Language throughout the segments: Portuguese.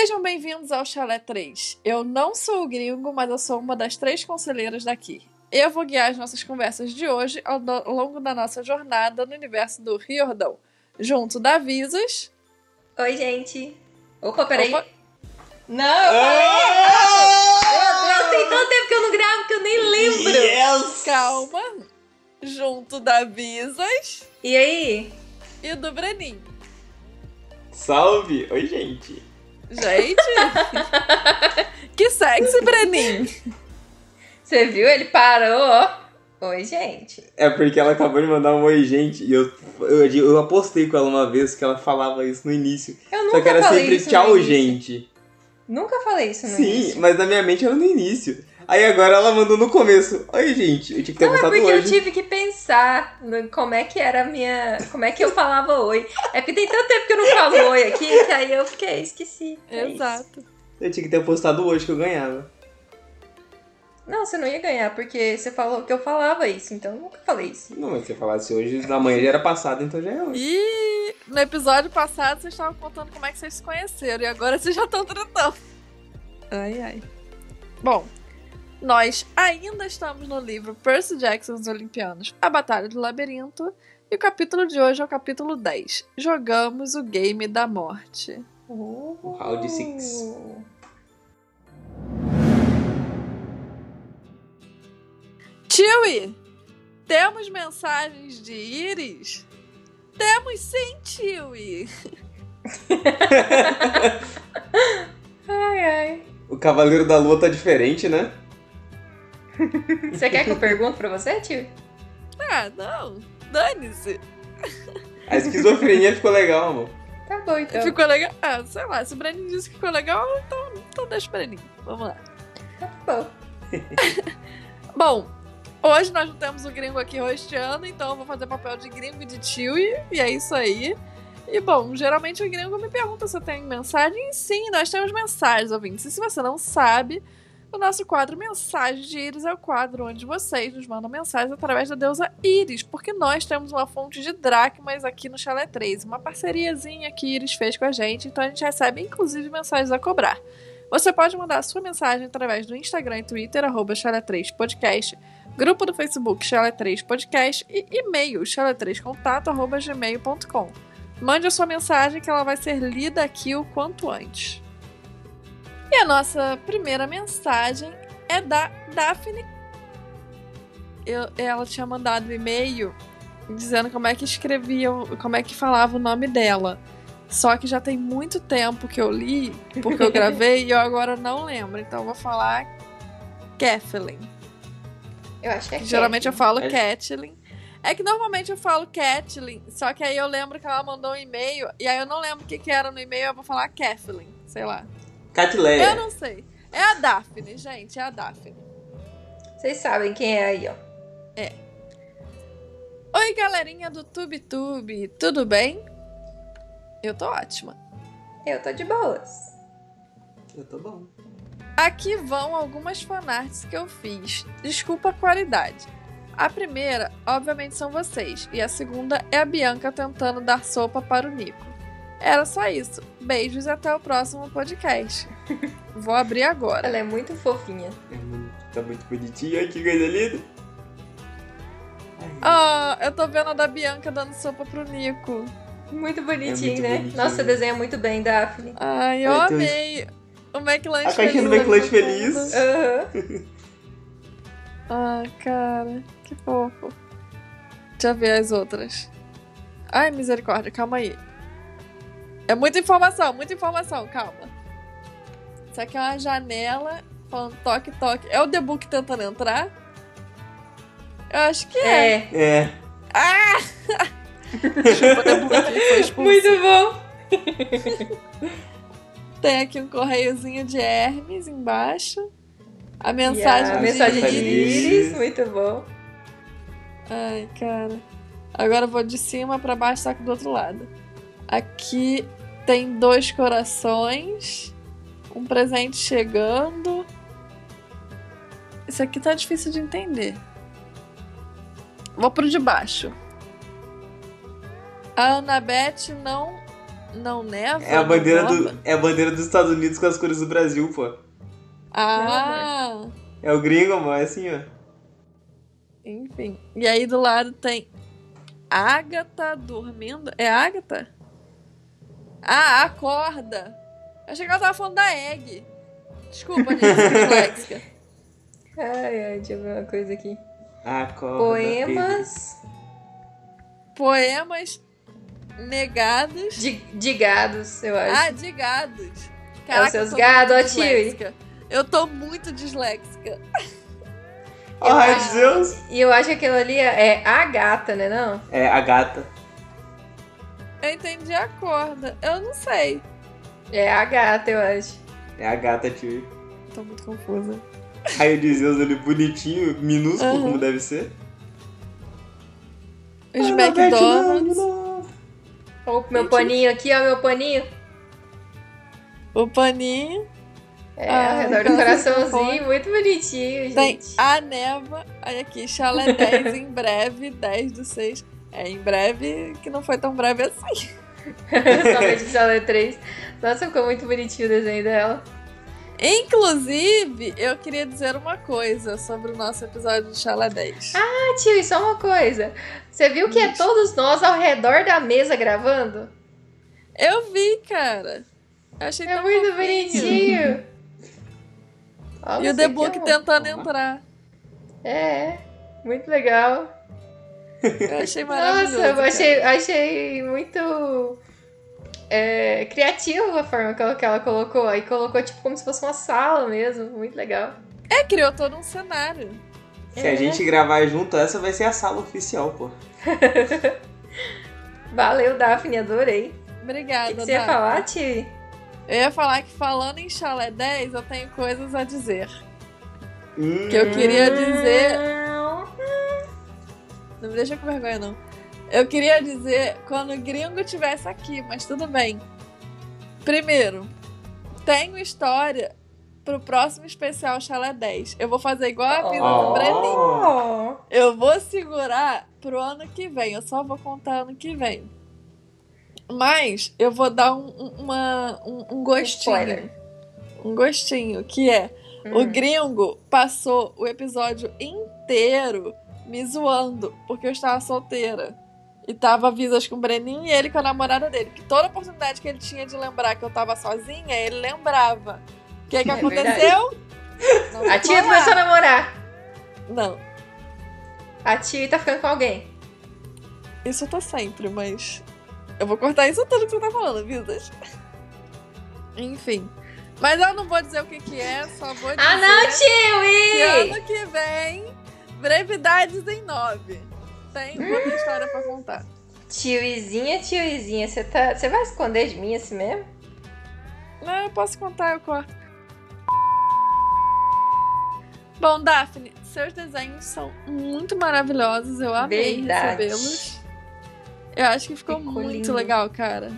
Sejam bem-vindos ao Chalé 3. Eu não sou o gringo, mas eu sou uma das três conselheiras daqui. Eu vou guiar as nossas conversas de hoje ao, longo da nossa jornada no universo do Riordão, junto da Visas. Oi, gente. Opa, peraí. Opa. Não, eu falei. Meu Deus, tem tanto tempo que eu não gravo que eu nem lembro. Yes! Calma! Junto da Visas E aí? e do Breninho. Salve! Oi, gente. Gente! que sexy, Breninho! Você viu? Ele parou. Oi, gente. É porque ela acabou de mandar um oi, gente, e eu, eu, eu apostei com ela uma vez que ela falava isso no início. Eu Só nunca que era falei sempre isso tchau, gente. Nunca falei isso no Sim, início. mas na minha mente era no início. Aí agora ela mandou no começo. Oi, gente. Eu tinha que ter Não, é porque eu hoje. tive que pensar no como é que era a minha. Como é que eu falava oi. É porque tem tanto tempo que eu não falo oi aqui que aí eu fiquei, esqueci. É isso. Exato. Eu tinha que ter postado hoje que eu ganhava. Não, você não ia ganhar, porque você falou que eu falava isso, então eu nunca falei isso. Não, mas se eu falasse hoje, na manhã já era passado, então já é hoje. E no episódio passado vocês estavam contando como é que vocês se conheceram e agora vocês já estão tratando. Ai, ai. Bom, nós ainda estamos no livro Percy Jackson e os Olimpianos, A Batalha do Labirinto, e o capítulo de hoje é o capítulo 10. Jogamos o Game da Morte. O round six. Tiwi, temos mensagens de Iris? Temos sim, Tiwi. Ai, ai. O Cavaleiro da Lua tá diferente, né? Você quer que eu pergunte pra você, tio? Ah, não. Dane-se. A esquizofrenia ficou legal, amor. Tá bom, então. Ficou legal? Ah, sei lá. Se o Breninho disse que ficou legal, então, então deixa o Breninho. Vamos lá. Tá bom. Bom, hoje nós não temos o gringo aqui rosteando, então eu vou fazer papel de gringo e de tio e, e é isso aí. E bom, geralmente o gringo me pergunta se eu tenho mensagem. E sim, nós temos mensagens, ouvintes. E se você não sabe, o nosso quadro Mensagens de Íris é o quadro onde vocês nos mandam mensagens através da deusa Íris, porque nós temos uma fonte de dracmas aqui no Chalé 3, uma parceriazinha que Íris fez com a gente, então a gente recebe inclusive mensagens a cobrar. Você pode mandar sua mensagem através do Instagram e Twitter, arroba Chalé3podcast, grupo do Facebook Chalé3podcast e e-mail chalé3contato, arroba gmail.com. Mande a sua mensagem que ela vai ser lida aqui o quanto antes. E a nossa primeira mensagem é da Daphne. Eu- ela tinha mandado um e-mail dizendo como é que escrevia, como é que falava o nome dela. Só que já tem muito tempo que eu li, porque eu gravei e eu agora não lembro. Então eu vou falar Kathleen. Eu acho que é Geralmente eu Cat. falo. Kathleen. É que normalmente eu falo Kathleen, só que aí eu lembro que ela mandou um e-mail, e aí eu não lembro o que, que era no e-mail, eu vou falar Kathleen, sei lá. Catleia. Eu não sei. É a Daphne, gente, é a Daphne. Vocês sabem quem é aí, ó. Oi, galerinha do TubeTube, tudo bem? Eu tô ótima. Eu tô de boas. Eu tô bom. Aqui vão algumas fanarts que eu fiz. Desculpa a qualidade. A primeira, obviamente, são vocês. E a segunda é a Bianca tentando dar sopa para o Nico. Era só isso. Beijos e até o próximo podcast. Vou abrir agora. Ela é muito fofinha. É muito- Tá muito bonitinho. Ai, que coisa linda. Ah, eu tô vendo a da Bianca dando sopa pro Nico. Muito bonitinho, muito né? bonitinho. Nossa, você desenha muito bem, Daphne. Ai, eu Ai, amei. O McLanche A caixinha do feliz McLanche no feliz. Aham. Ai, cara, que fofo. Deixa eu ver as outras. Ai, misericórdia, calma aí. É muita informação, muita informação, calma. Isso aqui é uma janela falando toque, toque. É o The Book tentando entrar? Eu acho que é. É. É. Chupa, The Book que foi expulso. Muito bom. Tem aqui um correiozinho de Hermes embaixo. A mensagem, a de mensagem de Iris. Iris, muito bom. Ai, cara. Agora eu vou de cima pra baixo, só que do outro lado. Aqui tem dois corações. Um presente chegando. Isso aqui tá difícil de entender. Vou pro de baixo. A Annabeth não não neva? É a bandeira do, é a bandeira dos Estados Unidos com as cores do Brasil, pô. Ah, É o gringo, amor, é assim, ó. enfim. E aí do lado tem Agatha dormindo. É Agatha? Ah, acorda. Achei que ela tava falando da Egg. Desculpa, gente, disléxica. Ai, ai, deixa eu ver uma coisa aqui. Acorda, Poemas Poemas negados. de, de gados, eu acho. Ah, de gados. É os seus eu gados, ó, tio. Eu tô muito disléxica. Ai, Eu acho- Deus. E eu acho que aquilo ali é a gata, né não? É, a gata. Eu entendi a corda. Eu não sei. É a gata, eu acho. É a gata, tio. Tô muito confusa. Raio de Zeus ali bonitinho, minúsculo, Aham. como deve ser. Os Ah, McDonald's. Ó, meu Gente. paninho aqui, ó, meu paninho. O paninho. É, Ah, redor do então coraçãozinho, muito bonitinho, Tem gente. a neva. Aí aqui, chalé 10 em breve, 10 do 6. É, em breve, que não foi tão breve assim. Somente de Chalé 3. Nossa, ficou muito bonitinho o desenho dela. Inclusive, eu queria dizer uma coisa sobre o nosso episódio de Chalé 10. Ah, tio, e só uma coisa. Você viu que é todos nós ao redor da mesa gravando? Eu vi, cara. Eu achei É tão muito fofinho. bonitinho. Ó, E o The Book é tentando entrar. É, muito legal. Eu achei maravilhoso. Nossa, eu achei, achei muito é, criativo a forma que ela, que ela colocou. Aí colocou tipo como se fosse uma sala mesmo. Muito legal. É, criou todo um cenário. Se É. a gente gravar junto, essa vai ser a sala oficial, pô. Valeu, Daphne, adorei. O Obrigada, que, que você ia Dá. falar, Ti? Eu ia falar que falando em Chalé 10, eu tenho coisas a dizer. Hum, Que eu queria dizer. Não me deixa com vergonha, não. Eu queria dizer quando o gringo estivesse aqui, mas tudo bem. Primeiro, tenho história pro próximo especial Chalé 10. Eu vou fazer igual a vida Oh. do Breninho. Oh. Eu vou segurar pro ano que vem. Eu só vou contar ano que vem. Mas eu vou dar um, um- uma, um, um gostinho. Spoiler. Um gostinho, que é o Hum. gringo passou o episódio inteiro me zoando, porque eu estava solteira. E tava visas com o Breninho e ele com a namorada dele. Que toda oportunidade que ele tinha de lembrar que eu tava sozinha, ele lembrava. O que que É aconteceu? A tia falar. começou a namorar. Não, A tia tá ficando com alguém. isso eu tô sempre, mas. Eu vou cortar isso tudo que você tá falando, visas. Enfim. Mas eu não vou dizer o que que é, só vou dizer Ah, não, que tio! ano que vem, brevidades em nove. Tem outra história pra contar. Tioizinha, tioizinha, você tá... você vai esconder de mim assim mesmo? Não, eu posso contar, eu corto. Bom, Daphne, seus desenhos são muito maravilhosos. Eu amei recebê-los. Eu acho que ficou, Ficou muito lindo. legal, cara.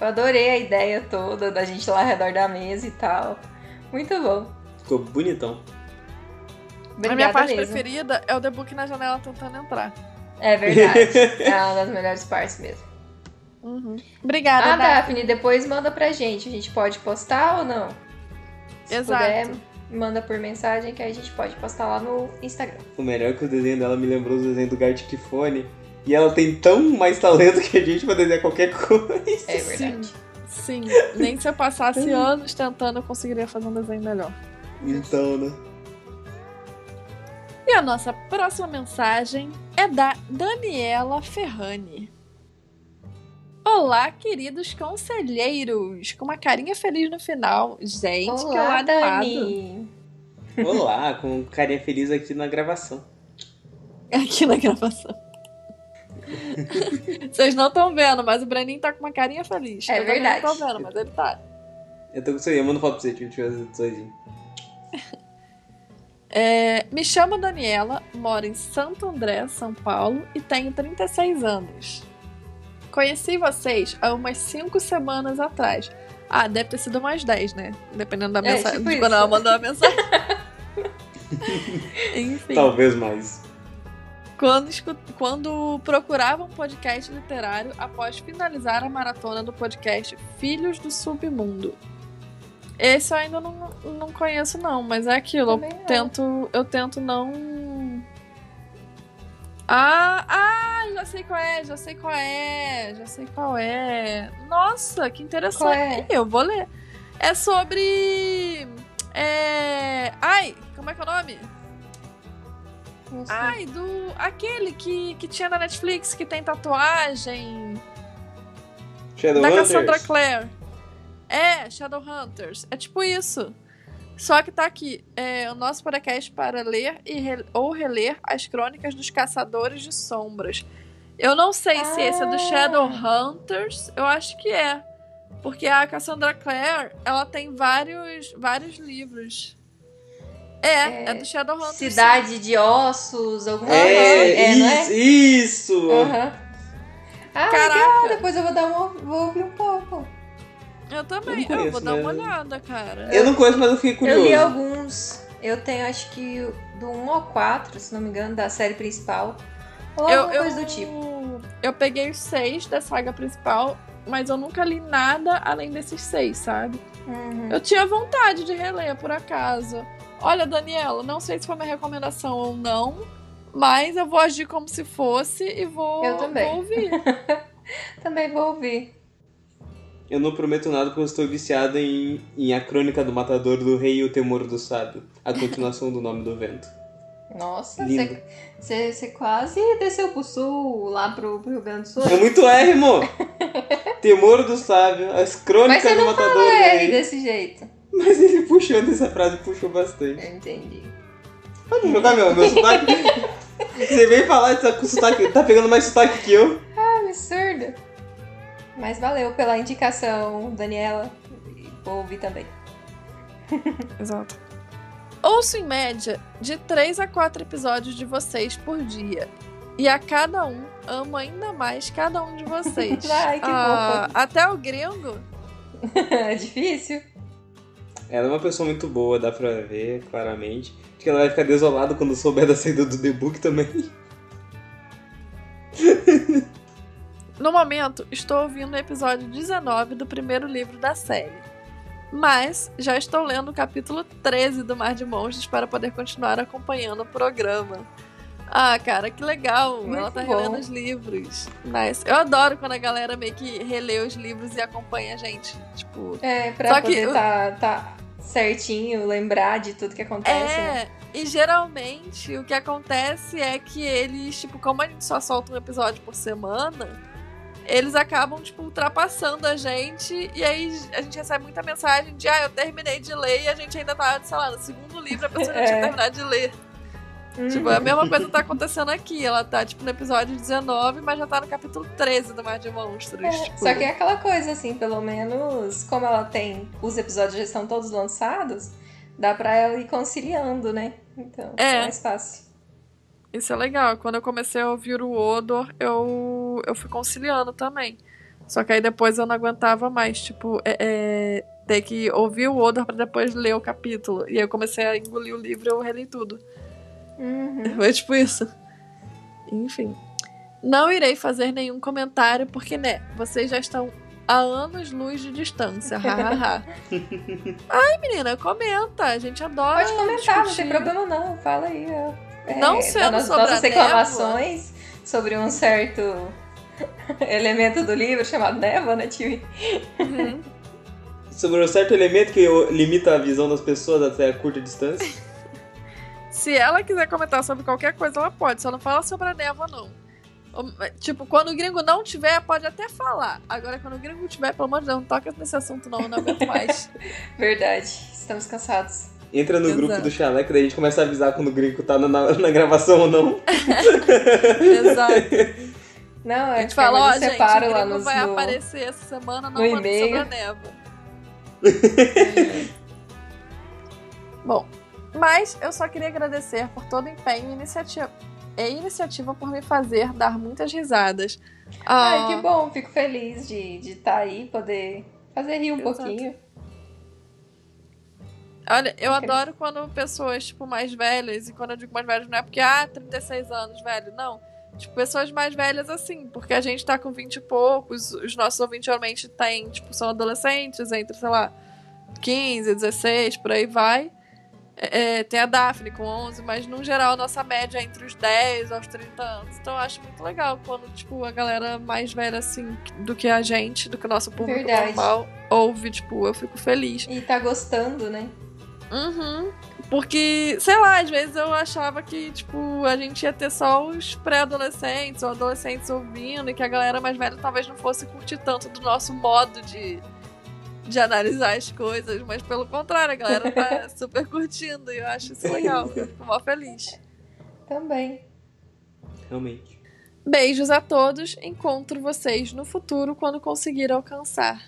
Eu adorei a ideia toda da gente lá ao redor da mesa e tal. Muito bom. Ficou bonitão. Obrigada a minha parte mesmo. preferida é o The Book na janela tentando entrar. É verdade. é uma das melhores partes mesmo. Uhum. Obrigada, Ah, Daphne. Daphne, depois manda pra gente. A gente pode postar ou não? Se Exato. puder, manda por mensagem que aí a gente pode postar lá no Instagram. O melhor é que o desenho dela me lembrou os desenhos do Gartic Fone. E ela tem tão mais talento que a gente pra desenhar qualquer coisa. É verdade. Sim, nem se eu passasse anos tentando eu conseguiria fazer um desenho melhor. Então, né? E a nossa próxima mensagem é da Daniela Ferrani. Olá, queridos conselheiros! Com uma carinha feliz no final. Gente, que Olá, lado animado. Dani. Olá, com carinha feliz aqui na gravação. Aqui na gravação. Vocês não estão vendo, mas o Breninho tá com uma carinha feliz. É Eu verdade. Não tô vendo, mas ele tá. Eu tô com isso aí, eu mando foto pra você, deixa eu ver as edições. É, me chamo Daniela, moro em Santo André, São Paulo e tenho 36 anos. Conheci vocês há umas 5 semanas atrás. Ah, deve ter sido mais 10, né? Dependendo da É, mensagem. tipo de quando ela mandou a mensagem. Enfim. Talvez mais. quando, quando procurava um podcast literário após finalizar a maratona do podcast Filhos do Submundo. Esse eu ainda não, não conheço, não, mas é aquilo. Também Eu não. tento, eu tento não. Ah, ah, já sei qual é, já sei qual é, já sei qual é. Nossa, que interessante. É? Eu vou ler. É sobre. É. Ai, como é que é o nome? Não sei. Ai, do. Aquele que, que tinha na Netflix, que tem tatuagem. da Cassandra Shadowhunters? Clare. É, Shadowhunters. É tipo isso. Só que tá aqui. É o nosso podcast para ler e re- ou reler as crônicas dos Caçadores de Sombras. Eu não sei se esse é do Ah. Shadowhunters. Eu acho que é. Porque a Cassandra Clare, ela tem vários, vários livros. É, é, É, do Shadowhunters. sim. Cidade de Ossos, alguma É, coisa. É, não é? isso, isso! Aham. Ah, Caraca. legal. Depois eu vou dar uma, vou ouvir um pouco. Eu também. Eu não Eu, vou conheço, dar uma né? olhada, cara. Eu não conheço, mas eu fiquei curioso. Eu li alguns. Eu tenho acho que do 1 ao 4, se não me engano, da série principal. Ou Eu, alguma eu, coisa do tipo. eu peguei os seis da saga principal, mas eu nunca li nada além desses seis, sabe? Uhum. Eu tinha vontade de reler, por acaso. Olha, Daniela, não sei se foi minha recomendação ou não, mas eu vou agir como se fosse e vou, Eu também. vou ouvir. Também vou ouvir. Eu não prometo nada porque eu estou viciado em, em A Crônica do Matador do Rei e o Temor do Sábio. A continuação do Nome do Vento. Nossa, você você quase desceu pro sul, lá pro, pro Rio Grande do Sul. É muito R, amor! Temor do Sábio, As Mas Crônicas você do não Matador fala do R Rei. desse jeito. Mas ele puxou nessa frase, puxou bastante. Eu entendi. Pode jogar meu, meu sotaque. Você veio falar tá com sotaque, tá pegando mais sotaque que eu. Ah, absurdo. Mas valeu pela indicação, Daniela. E Vou ouvir também. Exato. Ouço em média de 3 a 4 episódios de vocês por dia. E a cada um, amo ainda mais cada um de vocês. Ai, que Ah, Até o gringo. É difícil? Ela é uma pessoa muito boa, dá pra ver claramente. Acho que ela vai ficar desolada quando souber da saída do The Book também. No momento, estou ouvindo o episódio 19 do primeiro livro da série. Mas já estou lendo o capítulo 13 do Mar de Monstros para poder continuar acompanhando o programa. Ah, cara, que legal! Muito Ela tá bom. relendo os livros. Nice. Eu adoro quando a galera meio que relê os livros e acompanha a gente. Tipo, É, pra Só que poder eu- tá, tá certinho, lembrar de tudo que acontece. né? É, e geralmente o que acontece é que eles, tipo, como a gente só solta um episódio por semana, eles acabam, tipo, ultrapassando a gente e aí a gente recebe muita mensagem de, ah, eu terminei de ler e a gente ainda tá, sei lá, no segundo livro, a pessoa já tinha É. terminado de ler. Uhum. Tipo, a mesma coisa tá acontecendo aqui. Ela tá, tipo, no episódio 19, mas já tá no capítulo 13 do Mar de Monstros. É, tipo. Só que é aquela coisa, assim, pelo menos, como ela tem. Os episódios já estão todos lançados, dá pra ela ir conciliando, né? Então, É. é mais fácil. Isso é legal. Quando eu comecei a ouvir o Odor, eu, eu fui conciliando também. Só que aí depois eu não aguentava mais, tipo, é, é, ter que ouvir o Odor pra depois ler o capítulo. E aí eu comecei a engolir o livro e eu reli tudo. Uhum. Foi tipo isso. Enfim. Não irei fazer nenhum comentário, porque, né, vocês já estão a anos-luz de distância. Ai, menina, comenta. A gente adora. Pode comentar, não discutir. tem problema não. Fala aí. ó. É, Não sendo nas- sobre a nossas reclamações sobre um certo elemento do livro chamado névoa, né, tio? Uhum. Sobre um certo elemento que limita a visão das pessoas até a curta distância. Se ela quiser comentar sobre qualquer coisa, ela pode. Só não fala sobre a névoa, não. Tipo, quando o gringo não tiver, pode até falar. Agora, quando o gringo tiver, pelo amor de Deus, não toca nesse assunto, não. Eu não aguento mais. Verdade. Estamos cansados. Entra no grupo Exato. do Chaleco, daí a gente começa a avisar quando o gringo tá na, na, na gravação ou não. Exato. Não, A é gente que fala, ó, gente, o nos, vai no... aparecer essa semana, não no manda sobre e-mail. a névoa. Bom, mas eu só queria agradecer por todo o empenho e iniciativa, e iniciativa por me fazer dar muitas risadas. Ai, Ah, que bom. Fico feliz de estar de tá aí, poder fazer rir um Exato. pouquinho. Olha, eu adoro quando pessoas, tipo, mais velhas, e quando eu digo mais velhas, não é porque, ah, 36 anos, velho, não. Tipo, pessoas mais velhas assim, porque a gente tá com 20 e poucos, os nossos ouvintes realmente têm, tipo, são adolescentes, entre, sei lá, 15, 16, por aí vai. É, é, tem a Daphne com 11, mas no geral a nossa média é entre os 10 aos 30 anos. Então eu acho muito legal quando, tipo, a galera mais velha, assim, do que a gente, do que o nosso público Verdade. normal, ouve, tipo, eu fico feliz. E tá gostando, né? Uhum. Porque, sei lá, às vezes eu achava que, tipo, a gente ia ter só os pré-adolescentes ou adolescentes ouvindo e que a galera mais velha talvez não fosse curtir tanto do nosso modo de, de analisar as coisas, mas pelo contrário, a galera tá super curtindo e eu acho isso legal. Eu fico mó feliz. Também. Realmente. Beijos a todos. Encontro vocês no futuro quando conseguir alcançar.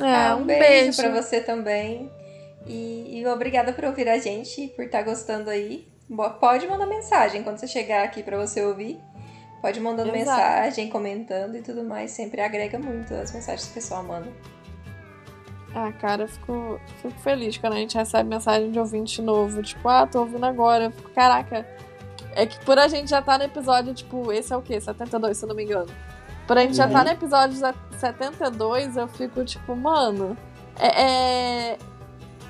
Ah, um, beijo, pra você também. E, e obrigada por ouvir a gente, por estar gostando aí. Pode mandar mensagem quando você chegar aqui pra você ouvir. Pode mandando Exato. mensagem, comentando e tudo mais. Sempre agrega muito as mensagens que o pessoal manda. Ah, cara, eu fico, fico feliz quando a gente recebe mensagem de ouvinte novo. Tipo, ah, tô ouvindo agora. Eu fico, caraca. É que por a gente já tá no episódio, tipo, esse é o quê? 72, se eu não me engano. Por a gente já tá Uhum. no episódio ze- 72, eu fico, tipo, mano. É. é-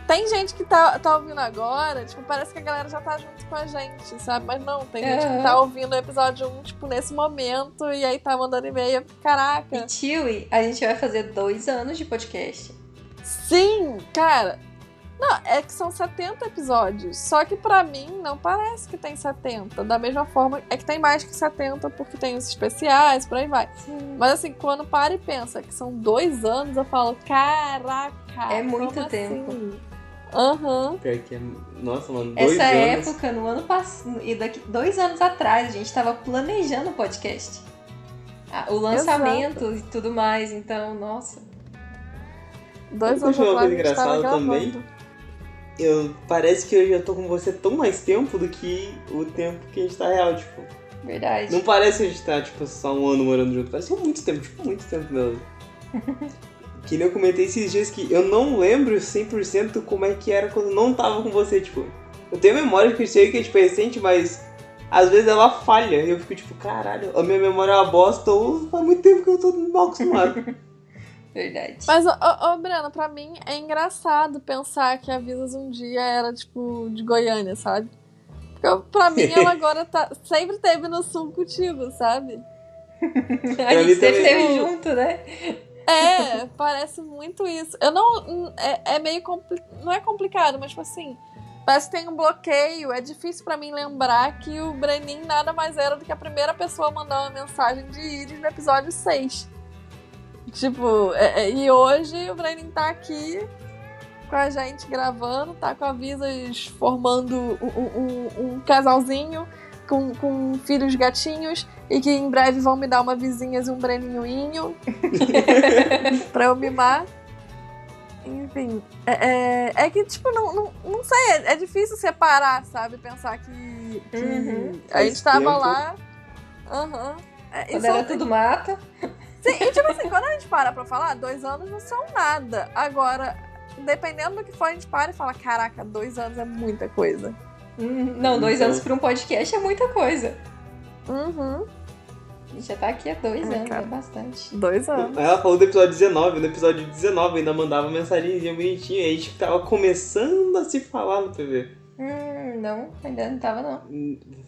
Tem gente que tá, tá ouvindo agora, tipo, parece que a galera já tá junto com a gente, sabe? Mas não, tem gente que tá ouvindo o episódio 1, tipo, nesse momento, e aí tá mandando e-mail. Caraca. E Tiwi, a gente vai fazer dois anos de podcast. Sim, cara. Não, é que são 70 episódios. Só que pra mim não parece que tem 70. Da mesma forma, é que tem mais que 70 porque tem os especiais, por aí vai. Sim. Mas assim, quando para e pensa que são dois anos, eu falo, caraca. É muito como tempo. assim? Aham. Pior que é. Nossa, mano, dois Essa anos. época, no ano passado, e daqui dois anos atrás, a gente tava planejando o podcast. O lançamento e tudo mais, então, nossa. Dois anos uma atrás a coisa gente tava engraçada também? Eu, parece que eu já tô com você tão mais tempo do que o tempo que a gente tá real, tipo. Verdade. Não parece que a gente tá, tipo, só um ano morando junto. Parece muito tempo, tipo, muito tempo mesmo. que nem eu comentei esses dias que eu não lembro 100% como é que era quando não tava com você, tipo. Eu tenho memória que eu sei que é, tipo, recente, mas às vezes ela falha. E eu fico, tipo, caralho, a minha memória é uma bosta ou faz muito tempo que eu tô mal acostumado. Verdade. Mas, ô, ô, Breno, pra mim é engraçado pensar que a Visas um dia era, tipo, de Goiânia, sabe? Porque pra mim ela agora tá, sempre teve no sul contigo, sabe? a gente sempre esteve junto, né? É, parece muito isso. Eu não. É, é meio. compli- Não é complicado, mas, tipo assim. Parece que tem um bloqueio. É difícil pra mim lembrar que o Brenin nada mais era do que a primeira pessoa a mandar uma mensagem de Iris no episódio 6. Tipo, é- é- e hoje o Brenin tá aqui com a gente gravando, tá com a Visas formando um, um- um- casalzinho com, com filhos gatinhos e que em breve vão me dar uma vizinhas e um Breninhoinho pra eu mimar. Enfim, é, é, é que, tipo, não, não, não sei, é, é difícil separar, sabe? Pensar que, que Uhum. a gente tava tempo. lá. Aham. É, Quando isso era é- tudo mato. Sim, e tipo assim, quando a gente para pra falar, dois anos não são nada. Agora, dependendo do que for, a gente para e fala: caraca, dois anos é muita coisa. Hum, Não, dois Então. anos pra um podcast é muita coisa. Uhum. A gente já tá aqui há dois É, anos, cara. é bastante. Dois anos. Ela falou do episódio 19, no episódio 19 ainda mandava mensagenzinha bonitinha, e a gente tava começando a se falar no PV. Hum, não, ainda não tava não.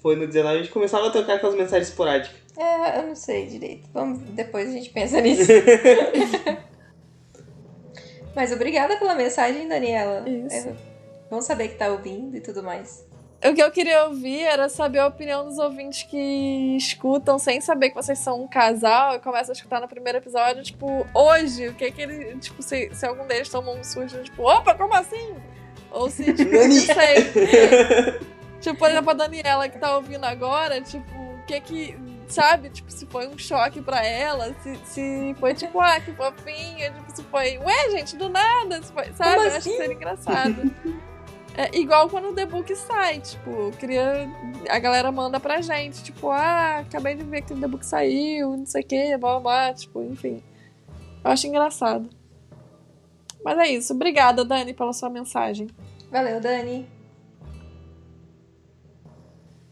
Foi no 19 a gente começava a trocar aquelas mensagens esporádicas. É, eu não sei direito. Vamos, depois a gente pensa nisso. Mas obrigada pela mensagem, Daniela. Isso. É, bom saber que tá ouvindo e tudo mais. O que eu queria ouvir era saber a opinião dos ouvintes que escutam sem saber que vocês são um casal e começam a escutar no primeiro episódio, tipo, hoje, o que que ele. Tipo, se, se algum deles tomou um susto, tipo, opa, como assim? Ou se, tipo, não sei. tipo, por exemplo, a Daniela que tá ouvindo agora, tipo, o que que. Sabe? Tipo, se foi um choque pra ela, se, se foi tipo, ah, que fofinha, tipo, se foi, ué, gente, do nada, se foi, sabe? Como Eu acho assim? que seria engraçado. É igual quando o The Book sai, tipo, queria. A galera manda pra gente, tipo, ah, acabei de ver que o The Book saiu, não sei o que, blá blá blá, tipo, enfim. Eu acho engraçado. Mas é isso. Obrigada, Dani, pela sua mensagem. Valeu, Dani.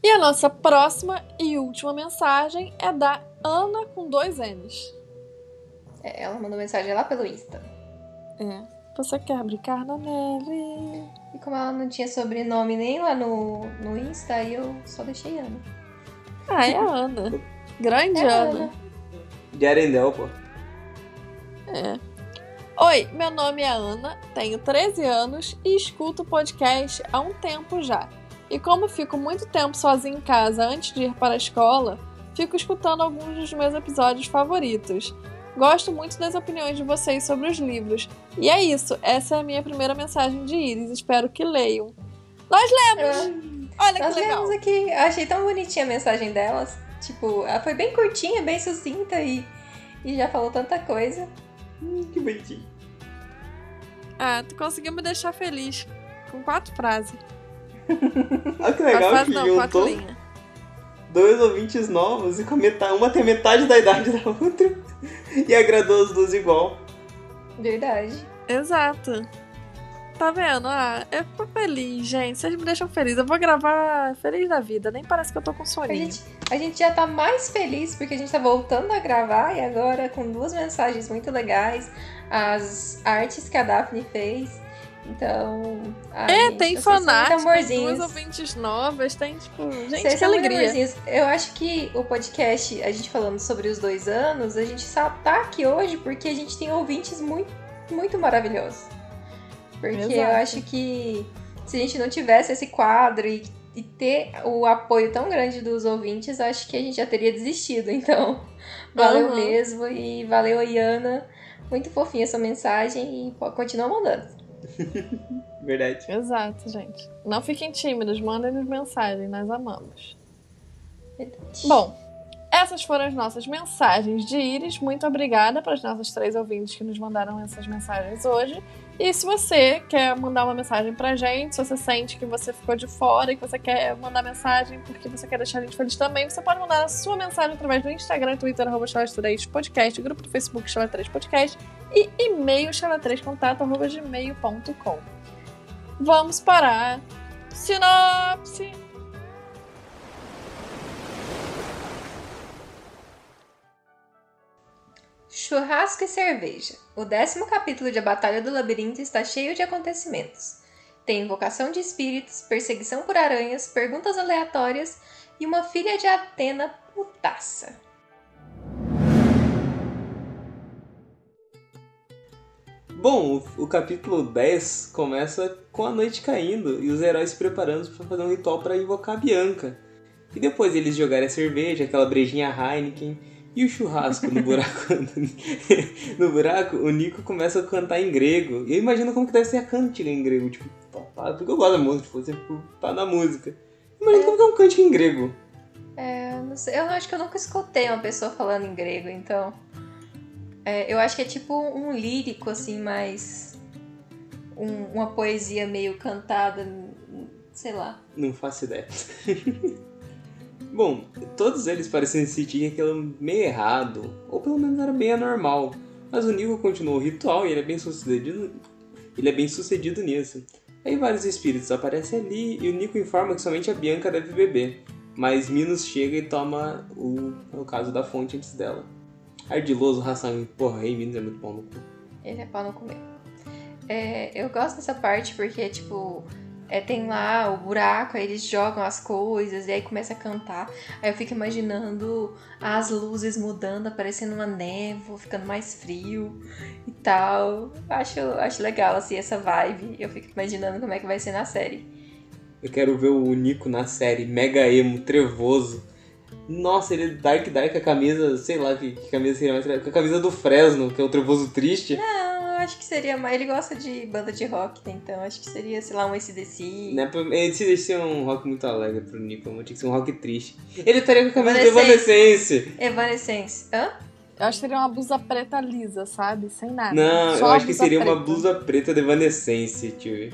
E a nossa próxima e última mensagem é da Ana com dois N's. É, ela mandou mensagem lá pelo Insta. É. Você quer brincar na neve? E como ela não tinha sobrenome nem lá no, no Insta, aí eu só deixei Ana. Ah, é a Ana. Grande é Ana. Ana. De Arendelle, pô. É. Oi, meu nome é Ana, tenho 13 anos e escuto podcast há um tempo já. E como fico muito tempo sozinha em casa antes de ir para a escola, fico escutando alguns dos meus episódios favoritos. Gosto muito das opiniões de vocês sobre os livros. E é isso, essa é a minha primeira mensagem de Iris, espero que leiam. Nós lemos! É. Olha Nós que legal! lemos aqui, eu achei tão bonitinha a mensagem delas. Tipo, ela foi bem curtinha, bem sucinta e, e já falou tanta coisa. Hum, que bonitinho. Ah, tu conseguiu me deixar feliz. Com quatro frases. Olha que legal quatro que não, quatro linhas. dois ouvintes novos e com metade, uma tem metade da idade da outra e agradou os dois igual. Verdade. Exato. Tá vendo? Ah, eu tô feliz, gente. Vocês me deixam feliz. Eu vou gravar feliz da vida. Nem parece que eu tô com soninho. A gente, a gente já tá mais feliz porque a gente tá voltando a gravar e agora com duas mensagens muito legais. As artes que a Daphne fez. Então. Ai, é, gente, tem fanart, tem duas ouvintes novas, tem tipo. Gente, vocês que alegria. Eu acho que o podcast, a gente falando sobre os dois anos, a gente só tá aqui hoje porque a gente tem ouvintes muito, muito maravilhosos. Porque Exato. eu acho que se a gente não tivesse esse quadro e, e, ter o apoio tão grande dos ouvintes, acho que a gente já teria desistido. Então, valeu uhum. mesmo e valeu, Iana. Muito fofinha essa mensagem e continua mandando. Verdade. Exato, gente. Não fiquem tímidos, mandem-nos mensagem, nós amamos. Verdade. Bom, essas foram as nossas mensagens de Iris. Muito obrigada para as nossas três ouvintes que nos mandaram essas mensagens hoje. E se você quer mandar uma mensagem pra gente, se você sente que você ficou de fora e que você quer mandar mensagem porque você quer deixar a gente feliz também, você pode mandar a sua mensagem através do Instagram, Twitter, arroba 3 podcast, grupo do Facebook Chala 3 Podcast e e-mail chala3contato arroba gmail.com. Vamos para sinopse! Churrasco e cerveja. O décimo capítulo de A Batalha do Labirinto está cheio de acontecimentos. Tem invocação de espíritos, perseguição por aranhas, perguntas aleatórias e uma filha de Atena putaça. Bom, o, capítulo 10 começa com a noite caindo e os heróis se preparando para fazer um ritual para invocar a Bianca. E depois eles jogarem a cerveja, aquela brejinha Heineken e o churrasco no buraco? no buraco, o Nico começa a cantar em grego. E eu imagino como que deve ser a cantiga em grego. Tipo, porque eu gosto da música, tipo, sempre tá na música. Imagina é. como que é um cântico em grego. É, não sei, eu acho que eu nunca escutei uma pessoa falando em grego, então. É, eu acho que é tipo um lírico, assim, mais. Um, uma poesia meio cantada, sei lá. Não faço ideia. Bom, todos eles parecem sentir aquilo meio errado, ou pelo menos era bem anormal. Mas o Nico continuou o ritual e ele é bem sucedido, ele é bem sucedido nisso. Aí vários espíritos aparecem ali e o Nico informa que somente a Bianca deve beber. Mas Minos chega e toma o, o caso da fonte antes dela. Ardiloso, ração, porra, aí Minos é muito bom no cu. Ele é pau no comer. É, eu gosto dessa parte porque, tipo, é, tem lá o buraco, aí eles jogam as coisas e aí começa a cantar. Aí eu fico imaginando as luzes mudando, aparecendo uma névoa, ficando mais frio e tal. Acho, acho legal, assim, essa vibe. Eu fico imaginando como é que vai ser na série. Eu quero ver o Nico na série, mega emo, trevoso. Nossa, ele é Dark Dark, a camisa, sei lá que, que camisa seria mais. Com a camisa do Fresno, que é o trevoso triste. Não, acho que seria mais. Ele gosta de banda de rock, né? então acho que seria, sei lá, um ACDC. Né, ACDC é um rock muito alegre pro Nico, tinha que ser um rock triste. Ele estaria com a camisa de Evanescence. Evanescence. Hã? Eu acho que seria uma blusa preta lisa, sabe? Sem nada. Não, Só eu acho que seria preta. uma blusa preta de Evanescence, tio.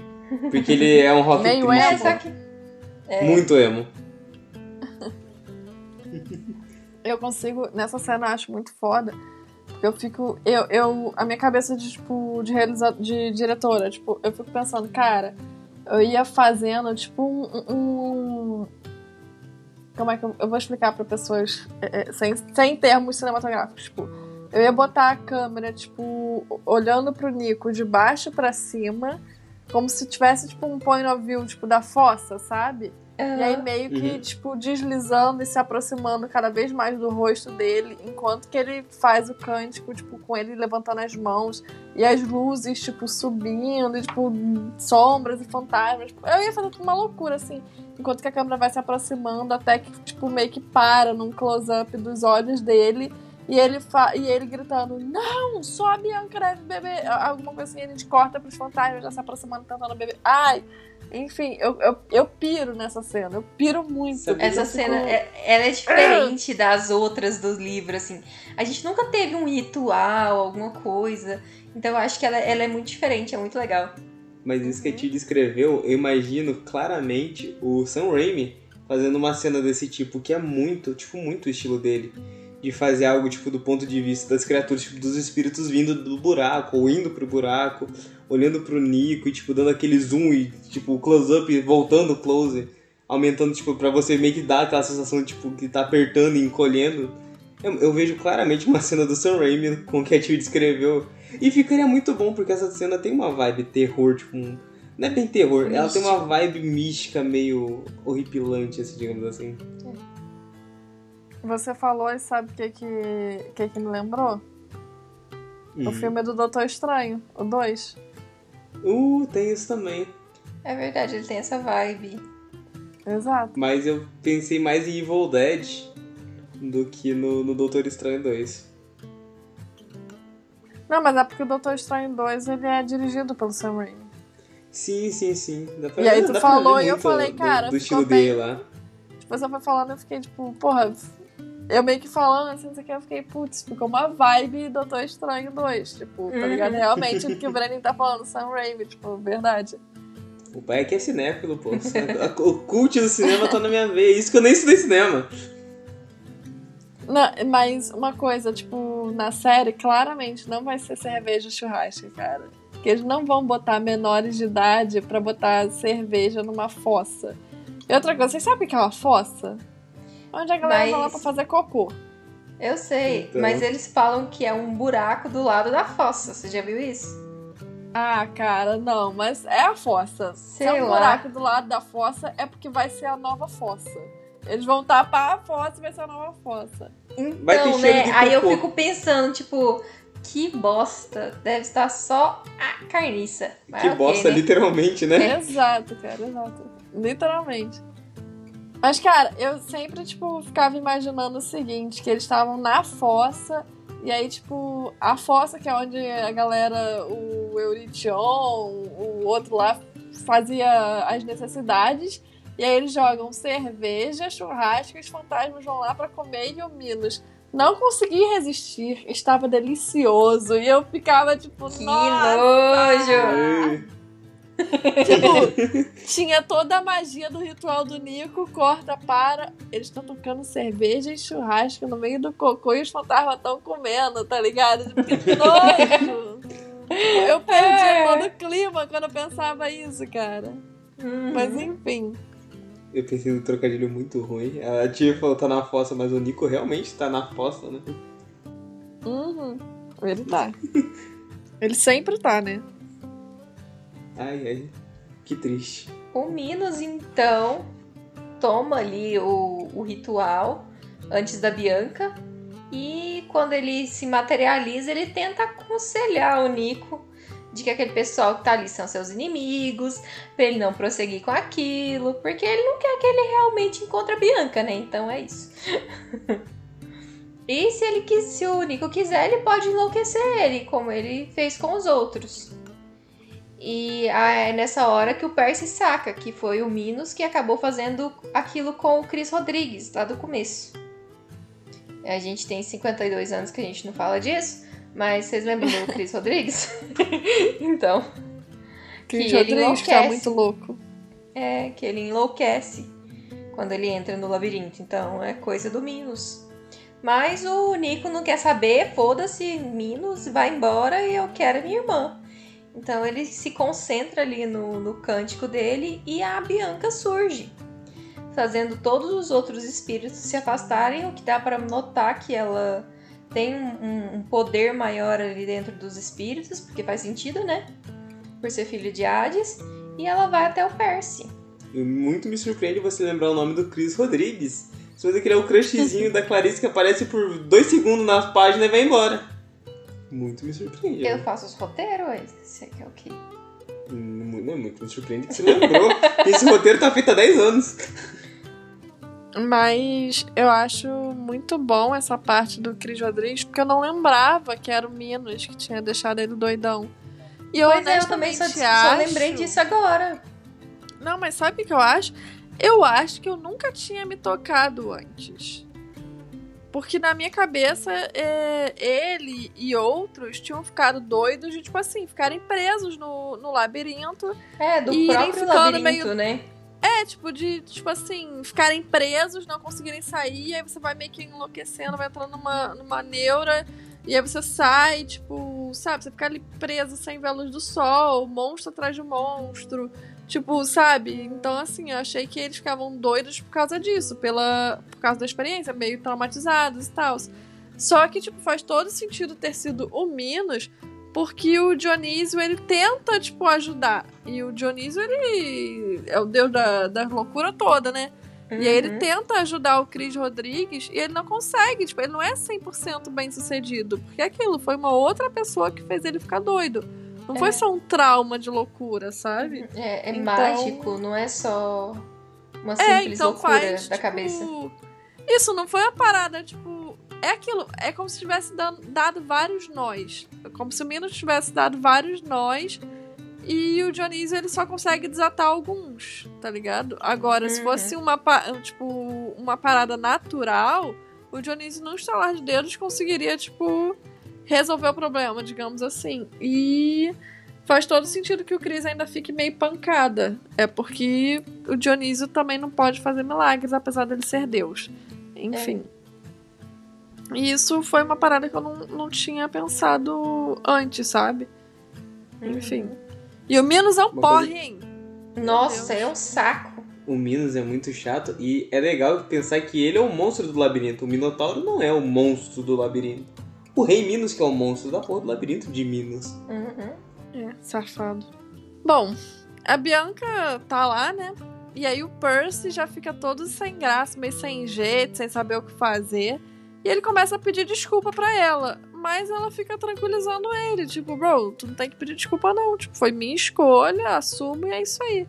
Porque ele é um rock Meio triste. Emo. É, que... é. Muito emo. eu consigo, nessa cena eu acho muito foda eu fico. Eu, eu, a minha cabeça de, tipo, de realizador, de diretora, tipo, eu fico pensando, cara, eu ia fazendo, tipo, um. um... Como é que eu, eu vou explicar para pessoas é, é, sem, sem termos cinematográficos? Tipo, eu ia botar a câmera, tipo, olhando pro Nico de baixo para cima, como se tivesse, tipo, um point of view, tipo, da fossa, sabe? Uhum. E aí meio que, uhum. tipo, deslizando e se aproximando cada vez mais do rosto dele, enquanto que ele faz o cântico, tipo, com ele levantando as mãos e as luzes, tipo, subindo, e, tipo, sombras e fantasmas. Eu ia fazer uma loucura, assim, enquanto que a câmera vai se aproximando até que, tipo, meio que para num close-up dos olhos dele. E ele, fa e ele gritando, não, só a Bianca deve beber. Alguma coisa assim, a gente corta pros fantasmas já se aproximando, tentando beber. Ai, enfim, eu, eu, eu piro nessa cena. Eu piro muito. Essa cena, é, ela é diferente das outras do livro, assim. A gente nunca teve um ritual, alguma coisa. Então eu acho que ela, ela é muito diferente, é muito legal. Mas isso que a Ti descreveu, eu imagino claramente o Sam Raimi fazendo uma cena desse tipo, que é muito, tipo, muito o estilo dele de fazer algo tipo do ponto de vista das criaturas, tipo dos espíritos vindo do buraco ou indo pro buraco, olhando pro Nico e tipo dando aquele zoom e tipo close up voltando close, aumentando tipo para você meio que dar aquela sensação tipo que tá apertando e encolhendo. Eu, eu vejo claramente uma cena do Sam Raimi com o que a Tio descreveu e ficaria muito bom porque essa cena tem uma vibe terror, tipo um, não é bem terror, Místico. ela tem uma vibe mística meio horripilante, assim, digamos assim. Você falou e sabe o que que, que que me lembrou? Hum. O filme do Doutor Estranho, o 2. Uh, tem isso também. É verdade, ele tem essa vibe. Exato. Mas eu pensei mais em Evil Dead do que no, no Doutor Estranho 2. Não, mas é porque o Doutor Estranho 2 ele é dirigido pelo Sam Raimi. Sim, sim, sim. Pra, e aí tu falou e eu falei, cara. Do, do estilo bem... dele lá. Tipo, você foi falando, eu fiquei tipo, porra, eu meio que falando assim, aqui, eu fiquei, putz, ficou uma vibe Doutor Estranho 2, tipo, tá ligado? Uhum. Realmente o que o Brennan tá falando, Sam Raimi, tipo, verdade. O pai aqui é cinéfilo, pô. o cult do cinema tá na minha veia. Isso que eu nem estudei cinema. Não, mas uma coisa, tipo, na série, claramente não vai ser cerveja churrasco, cara. Porque eles não vão botar menores de idade pra botar cerveja numa fossa. E outra coisa, vocês sabem o que é uma fossa? Onde a galera mas... vai lá pra fazer cocô. Eu sei, então... mas eles falam que é um buraco do lado da fossa. Você já viu isso? Ah, cara, não, mas é a fossa. Sei Se é um lá. buraco do lado da fossa, é porque vai ser a nova fossa. Eles vão tapar a fossa e vai ser a nova fossa. Então, né? Aí eu fico pensando, tipo, que bosta. Deve estar só a carniça. Mas que okay, bosta, né? literalmente, né? Exato, cara, exato. Literalmente. Mas, cara, eu sempre, tipo, ficava imaginando o seguinte, que eles estavam na fossa, e aí, tipo, a fossa, que é onde a galera, o Eurition, o outro lá, fazia as necessidades, e aí eles jogam cerveja, churrasco, e os fantasmas vão lá para comer e o Minos. Não consegui resistir, estava delicioso, e eu ficava, tipo, que nossa! nojo! Tipo, tinha toda a magia do ritual do Nico, corta, para. Eles estão tocando cerveja e churrasco no meio do cocô e os fantasmas estão comendo, tá ligado? Tipo, que nojo! Eu perdi é. todo o clima quando eu pensava isso, cara. Uhum. Mas enfim. Eu pensei no trocadilho muito ruim. A tia falou tá na fossa, mas o Nico realmente tá na fossa, né? Uhum. Ele tá. Ele sempre tá, né? Ai, ai. Que triste. O Minos, então, toma ali o, o ritual antes da Bianca. E quando ele se materializa, ele tenta aconselhar o Nico de que aquele pessoal que tá ali são seus inimigos, pra ele não prosseguir com aquilo, porque ele não quer que ele realmente encontre a Bianca, né? Então é isso. e se ele se o Nico quiser, ele pode enlouquecer ele, como ele fez com os outros. E é nessa hora que o Percy saca que foi o Minos que acabou fazendo aquilo com o Chris Rodrigues, lá do começo. A gente tem 52 anos que a gente não fala disso, mas vocês lembram do Chris Rodrigues? então. Que Chris ele Rodrigues tá enlouquece. tá muito louco. É, que ele enlouquece quando ele entra no labirinto. Então é coisa do Minos. Mas o Nico não quer saber, foda-se, Minos, vai embora e eu quero a minha irmã. Então ele se concentra ali no, no cântico dele e a Bianca surge, fazendo todos os outros espíritos se afastarem, o que dá para notar que ela tem um, um, poder maior ali dentro dos espíritos, porque faz sentido, né? Por ser filho de Hades, e ela vai até o Percy. Muito me surpreende você lembrar o nome do Chris Rodrigues. Se você criar o crushzinho da Clarice que aparece por dois segundos na página e vai embora. Muito me surpreende. Eu faço os roteiros, você quer o quê? Não, muito me surpreende que você lembrou. Esse roteiro tá feito há 10 anos. Mas eu acho muito bom essa parte do Cris Rodrigues, porque eu não lembrava que era o Minos que tinha deixado ele doidão. E eu, pois é, eu também só, acho... só lembrei disso agora. Não, mas sabe o que eu acho? Eu acho que eu nunca tinha me tocado antes. Porque na minha cabeça, é, ele e outros tinham ficado doidos de, tipo assim, ficarem presos no, no labirinto. É, do próprio labirinto, meio... né? É, tipo, de, tipo assim, ficarem presos, não conseguirem sair, aí você vai meio que enlouquecendo, vai entrando numa, numa neura, e aí você sai, tipo, sabe, você fica ali preso sem ver a luz do sol, monstro atrás de monstro. Tipo, sabe? Então, assim, eu achei que eles ficavam doidos por causa disso, pela, por causa da experiência, meio traumatizados e tal. Só que, tipo, faz todo sentido ter sido o Minos, porque o Dionísio, ele tenta, tipo, ajudar. E o Dionísio, ele é o deus da, da loucura toda, né? Uhum. E aí ele uhum. tenta ajudar o Cris Rodrigues e ele não consegue, tipo, ele não é 100% bem sucedido. Porque aquilo foi uma outra pessoa que fez ele ficar doido. Não é. foi só um trauma de loucura, sabe? É, é então... mágico, não é só uma é, simples é, então loucura faz, da tipo... cabeça. Isso não foi a parada, tipo. É aquilo, é como se tivesse dado, dado vários nós. É como se o Minos tivesse dado vários nós e o Dionísio ele só consegue desatar alguns, tá ligado? Agora, uhum. se fosse uma, tipo, uma parada natural, o Dionísio, num estalar de dedos, conseguiria, tipo, resolver o problema, digamos assim. E faz todo sentido que o Chris ainda fique meio pancada. É porque o Dionísio também não pode fazer milagres, apesar dele ser Deus. Enfim. É. E isso foi uma parada que eu não, não tinha pensado antes, sabe? Uhum. Enfim. E o Minos é um porre, hein? Nossa, é um saco. O Minos é muito chato e é legal pensar que ele é o monstro do labirinto. O Minotauro não é o monstro do labirinto o Rei Minos, que é o monstro da porra do labirinto de Minos. Uhum. É, safado. Bom, a Bianca tá lá, né? E aí o Percy já fica todo sem graça, meio sem jeito, sem saber o que fazer. E ele começa a pedir desculpa para ela. Mas ela fica tranquilizando ele. Tipo, bro, tu não tem que pedir desculpa, não. Tipo, foi minha escolha, assumo e é isso aí.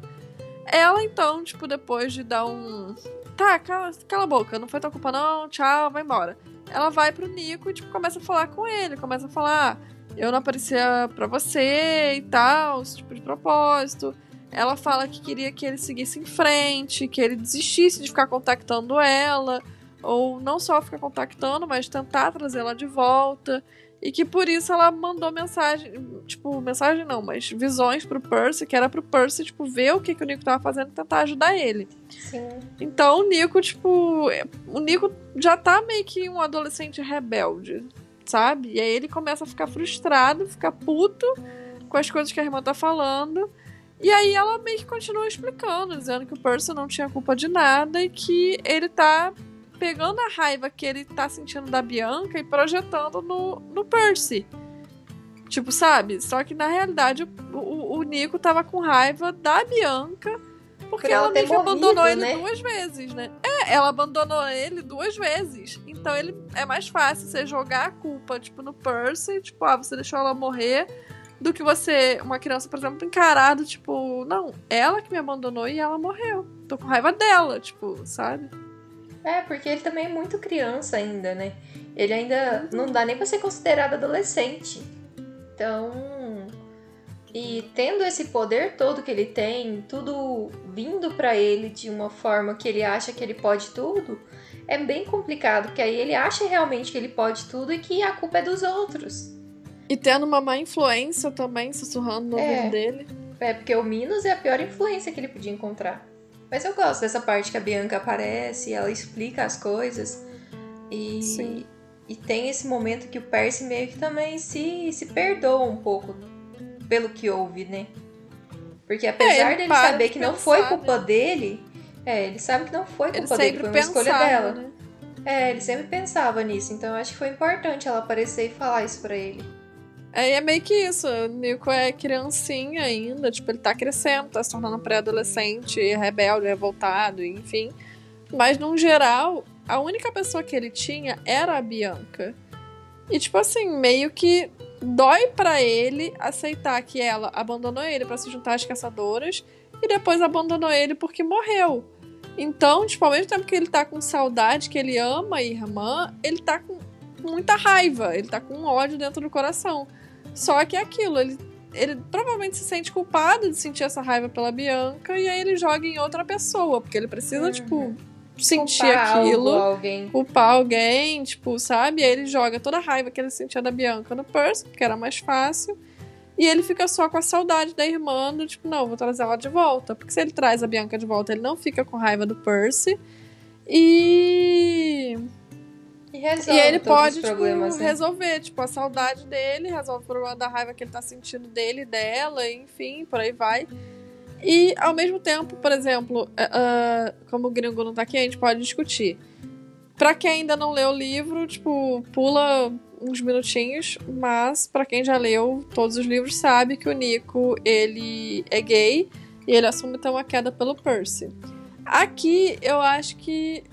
Ela, então, tipo, depois de dar um. Tá, cala, cala a boca, não foi tua culpa, não, tchau, vai embora ela vai pro Nico e, tipo, começa a falar com ele. Começa a falar, ah, eu não aparecia pra você e tal, esse tipo de propósito. Ela fala que queria que ele seguisse em frente, que ele desistisse de ficar contactando ela, ou não só ficar contactando, mas tentar trazê-la de volta. E que por isso ela mandou mensagem, tipo, mensagem não, mas visões pro Percy, que era pro Percy, tipo, ver o que, que o Nico tava fazendo e tentar ajudar ele. Sim. Então o Nico, tipo, é, o Nico já tá meio que um adolescente rebelde, sabe? E aí ele começa a ficar frustrado, ficar puto com as coisas que a irmã tá falando. E aí ela meio que continua explicando, dizendo que o Percy não tinha culpa de nada e que ele tá pegando a raiva que ele tá sentindo da Bianca e projetando no, no Percy. Tipo, sabe? Só que na realidade o, o, o Nico tava com raiva da Bianca porque ela, ela meio que abandonou ele né? duas vezes, né? É, ela abandonou ele duas vezes. Então ele é mais fácil você jogar a culpa, tipo, no Percy, tipo, ah, você deixou ela morrer, do que você, uma criança, por exemplo, encarado, tipo, não, ela que me abandonou e ela morreu. Tô com raiva dela, tipo, sabe? É, porque ele também é muito criança ainda, né? Ele ainda não dá nem pra ser considerado adolescente. Então. E tendo esse poder todo que ele tem, tudo vindo para ele de uma forma que ele acha que ele pode tudo, é bem complicado, porque aí ele acha realmente que ele pode tudo e que a culpa é dos outros. E tendo uma má influência também sussurrando no é, ouvido dele. É, porque o Minos é a pior influência que ele podia encontrar. Mas eu gosto dessa parte que a Bianca aparece, ela explica as coisas. E, Sim. e tem esse momento que o Percy meio que também se, se perdoa um pouco pelo que houve, né? Porque apesar é, dele saber de que pensar, não foi culpa né? dele, é, ele sabe que não foi culpa dele, foi uma pensava, escolha dela. Né? É, ele sempre pensava nisso, então eu acho que foi importante ela aparecer e falar isso pra ele. É, é meio que isso. O Nico é criancinha ainda, tipo, ele tá crescendo, tá se tornando pré-adolescente, rebelde, revoltado, enfim. Mas, no geral, a única pessoa que ele tinha era a Bianca. E, tipo assim, meio que dói para ele aceitar que ela abandonou ele para se juntar às caçadoras e depois abandonou ele porque morreu. Então, tipo, ao mesmo tempo que ele tá com saudade, que ele ama a irmã, ele tá com muita raiva, ele tá com ódio dentro do coração. Só que é aquilo, ele, ele provavelmente se sente culpado de sentir essa raiva pela Bianca e aí ele joga em outra pessoa, porque ele precisa, uhum. tipo, sentir culpar aquilo, alguém. culpar alguém, tipo, sabe? E aí ele joga toda a raiva que ele sentia da Bianca no Percy, porque era mais fácil. E ele fica só com a saudade da irmã, do tipo, não, vou trazer ela de volta. Porque se ele traz a Bianca de volta, ele não fica com raiva do Percy. E. E, resolve e ele pode, tipo, né? resolver, tipo, a saudade dele, resolve o problema da raiva que ele tá sentindo dele, dela, enfim, por aí vai. E, ao mesmo tempo, por exemplo, uh, como o gringo não tá aqui, a gente pode discutir. Pra quem ainda não leu o livro, tipo, pula uns minutinhos, mas para quem já leu todos os livros sabe que o Nico, ele é gay e ele assume então a queda pelo Percy. Aqui, eu acho que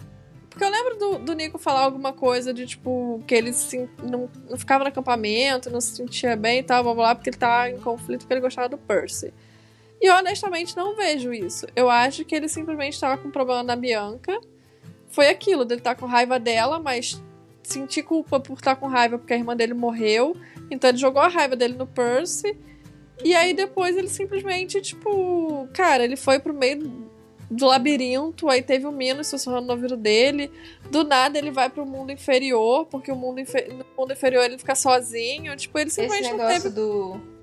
porque eu lembro do, do Nico falar alguma coisa de, tipo, que ele se, não, não ficava no acampamento, não se sentia bem e tal, blá blá, porque ele tá em conflito porque ele gostava do Percy. E eu honestamente não vejo isso. Eu acho que ele simplesmente estava com problema na Bianca. Foi aquilo, dele estar tá com raiva dela, mas sentir culpa por estar tá com raiva porque a irmã dele morreu. Então ele jogou a raiva dele no Percy. E aí depois ele simplesmente, tipo, cara, ele foi pro meio do labirinto, aí teve o Minos sussurrando no ouvido dele. Do nada ele vai pro mundo inferior, porque o mundo, infer... no mundo inferior ele fica sozinho. Tipo, ele simplesmente Esse negócio teve... do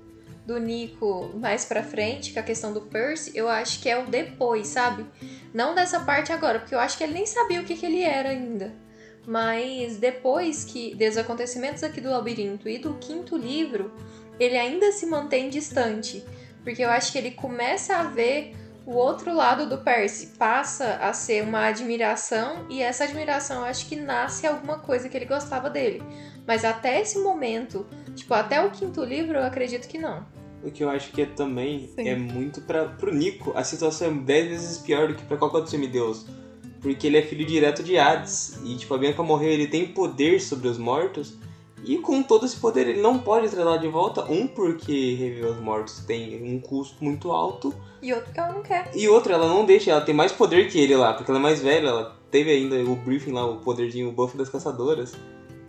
do Nico mais pra frente, com a questão do Percy, eu acho que é o depois, sabe? Não dessa parte agora, porque eu acho que ele nem sabia o que, que ele era ainda. Mas depois que dos acontecimentos aqui do labirinto e do quinto livro, ele ainda se mantém distante. Porque eu acho que ele começa a ver o outro lado do Percy, passa a ser uma admiração, e essa admiração eu acho que nasce alguma coisa que ele gostava dele. Mas até esse momento, tipo, até o quinto livro, eu acredito que não. O que eu acho que é também Sim. é muito para pro Nico, a situação é 10 vezes pior do que para qualquer outro semideus. Porque ele é filho direto de Hades. E tipo, a Bianca morreu, ele tem poder sobre os mortos. E com todo esse poder ele não pode trazer ela de volta. Um, porque reviver os mortos tem um custo muito alto. E outro ela não quer. E outro, ela não deixa, ela tem mais poder que ele lá, porque ela é mais velha, ela teve ainda o briefing lá, o poderzinho, o buff das caçadoras.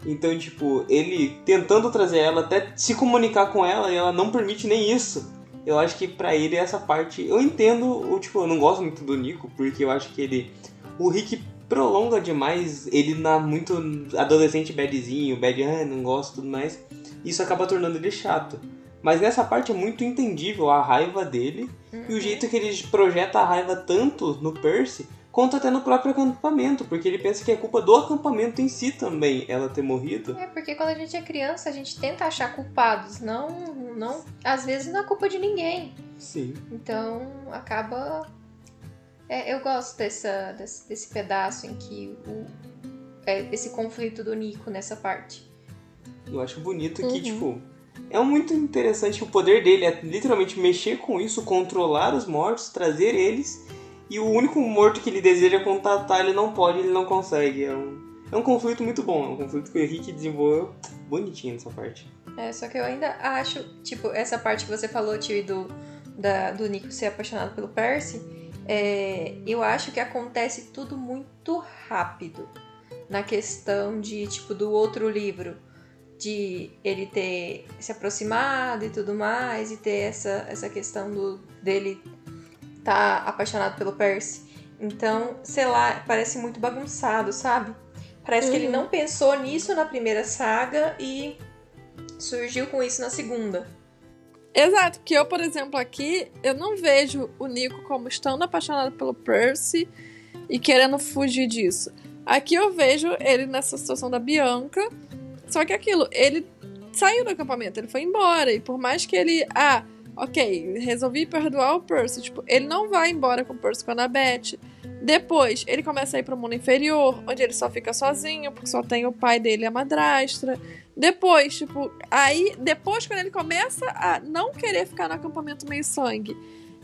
Então, tipo, ele tentando trazer ela, até se comunicar com ela, e ela não permite nem isso. Eu acho que para ele essa parte. Eu entendo, o tipo, eu não gosto muito do Nico, porque eu acho que ele. O Rick prolonga demais ele na muito adolescente badzinho, bad, ah, não gosto tudo mais. Isso acaba tornando ele chato. Mas nessa parte é muito entendível a raiva dele uhum. e o uhum. jeito que ele projeta a raiva tanto no Percy quanto até no próprio acampamento, porque ele pensa que é culpa do acampamento em si também ela ter morrido. É, porque quando a gente é criança, a gente tenta achar culpados, não, não, às vezes não é culpa de ninguém. Sim. Então, acaba é, eu gosto dessa, desse, desse, pedaço em que o, é, esse conflito do Nico nessa parte. Eu acho bonito que, uhum. tipo, é muito interessante o poder dele é literalmente mexer com isso, controlar os mortos, trazer eles e o único morto que ele deseja contatar, ele não pode, ele não consegue. É um, é um conflito muito bom, é um conflito que o Henrique desenvolveu bonitinho nessa parte. É, só que eu ainda acho, tipo, essa parte que você falou, tio, do, da, do Nico ser apaixonado pelo Percy, é, eu acho que acontece tudo muito rápido. Na questão de, tipo, do outro livro, de ele ter se aproximado e tudo mais, e ter essa, essa questão do, dele tá apaixonado pelo Percy. Então, sei lá, parece muito bagunçado, sabe? Parece uhum. que ele uhum. não pensou nisso na primeira saga e surgiu com isso na segunda. Exato, que eu, por exemplo, aqui, eu não vejo o Nico como estando apaixonado pelo Percy e querendo fugir disso. Aqui eu vejo ele nessa situação da Bianca, só que aquilo, ele saiu do acampamento, ele foi embora, e por mais que ele, ah, ok, resolvi perdoar o Percy. Tipo, ele não vai embora com o Percy com a Annabeth. Depois, ele começa a ir pro mundo inferior, onde ele só fica sozinho, porque só tem o pai dele e a madrastra. Depois, tipo, aí, depois, quando ele começa a não querer ficar no acampamento meio sangue,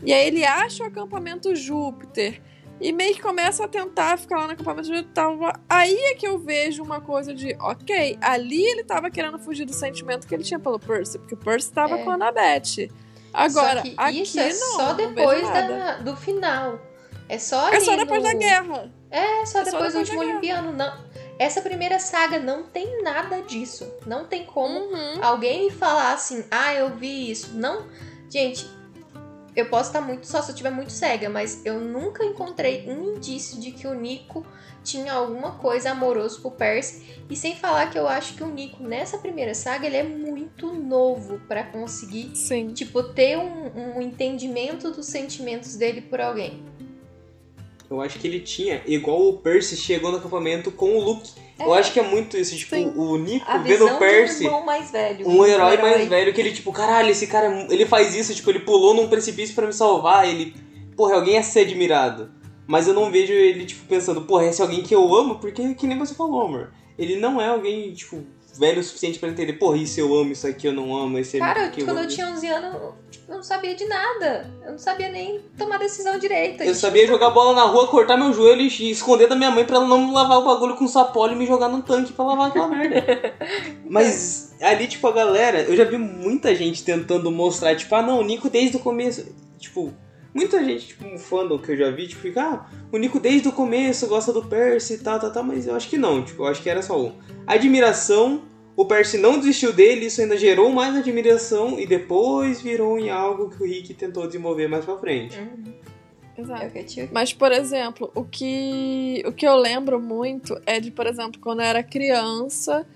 e aí ele acha o acampamento Júpiter, e meio que começa a tentar ficar lá no acampamento Júpiter, aí é que eu vejo uma coisa de, ok, ali ele tava querendo fugir do sentimento que ele tinha pelo Percy, porque o Percy tava é. com a Annabeth. Agora, só aqui isso é não, só depois da, do final. É só É só depois no... da guerra. É, só, é depois, só depois do último Olimpiano. Não. Essa primeira saga não tem nada disso. Não tem como uhum. alguém me falar assim, ah, eu vi isso. Não. Gente, eu posso estar muito só se eu estiver muito cega, mas eu nunca encontrei um indício de que o Nico tinha alguma coisa amoroso pro Percy. E sem falar que eu acho que o Nico, nessa primeira saga, ele é muito novo para conseguir, Sim. tipo, ter um, um entendimento dos sentimentos dele por alguém. Eu acho que ele tinha, igual o Percy chegou no acampamento com o Luke. É. Eu acho que é muito isso, tipo, Sim. o Nico a vendo o Percy. Um, mais velho, um, herói, herói mais velho que ele, tipo, caralho, esse cara, ele faz isso, tipo, ele pulou num precipício para me salvar, ele, porra, alguém a ser admirado. Mas eu não vejo ele, tipo, pensando, porra, esse é alguém que eu amo, porque que nem você falou, amor. Ele não é alguém, tipo, velho o suficiente para entender, porra, isso eu amo, isso aqui eu não amo, esse é Cara, que quando eu, eu tinha 11 anos, eu não sabia de nada. Eu não sabia nem tomar decisão direita. Eu sabia jogar bola na rua, cortar meu joelho e esconder da minha mãe pra ela não lavar o bagulho com sapólio e me jogar no tanque pra lavar aquela merda. Mas ali, tipo, a galera, eu já vi muita gente tentando mostrar, tipo, ah não, o Nico desde o começo. Tipo, muita gente, tipo, um fandom que eu já vi, tipo, fica, ah, o Nico desde o começo gosta do Percy e tal, tal, tal, mas eu acho que não, tipo, eu acho que era só um. Admiração o Percy não desistiu dele, isso ainda gerou mais admiração e depois virou em algo que o Rick tentou desenvolver mais pra frente. Uhum. Exato. É Mas, por exemplo, o que, o que eu lembro muito é de, por exemplo, quando eu era criança,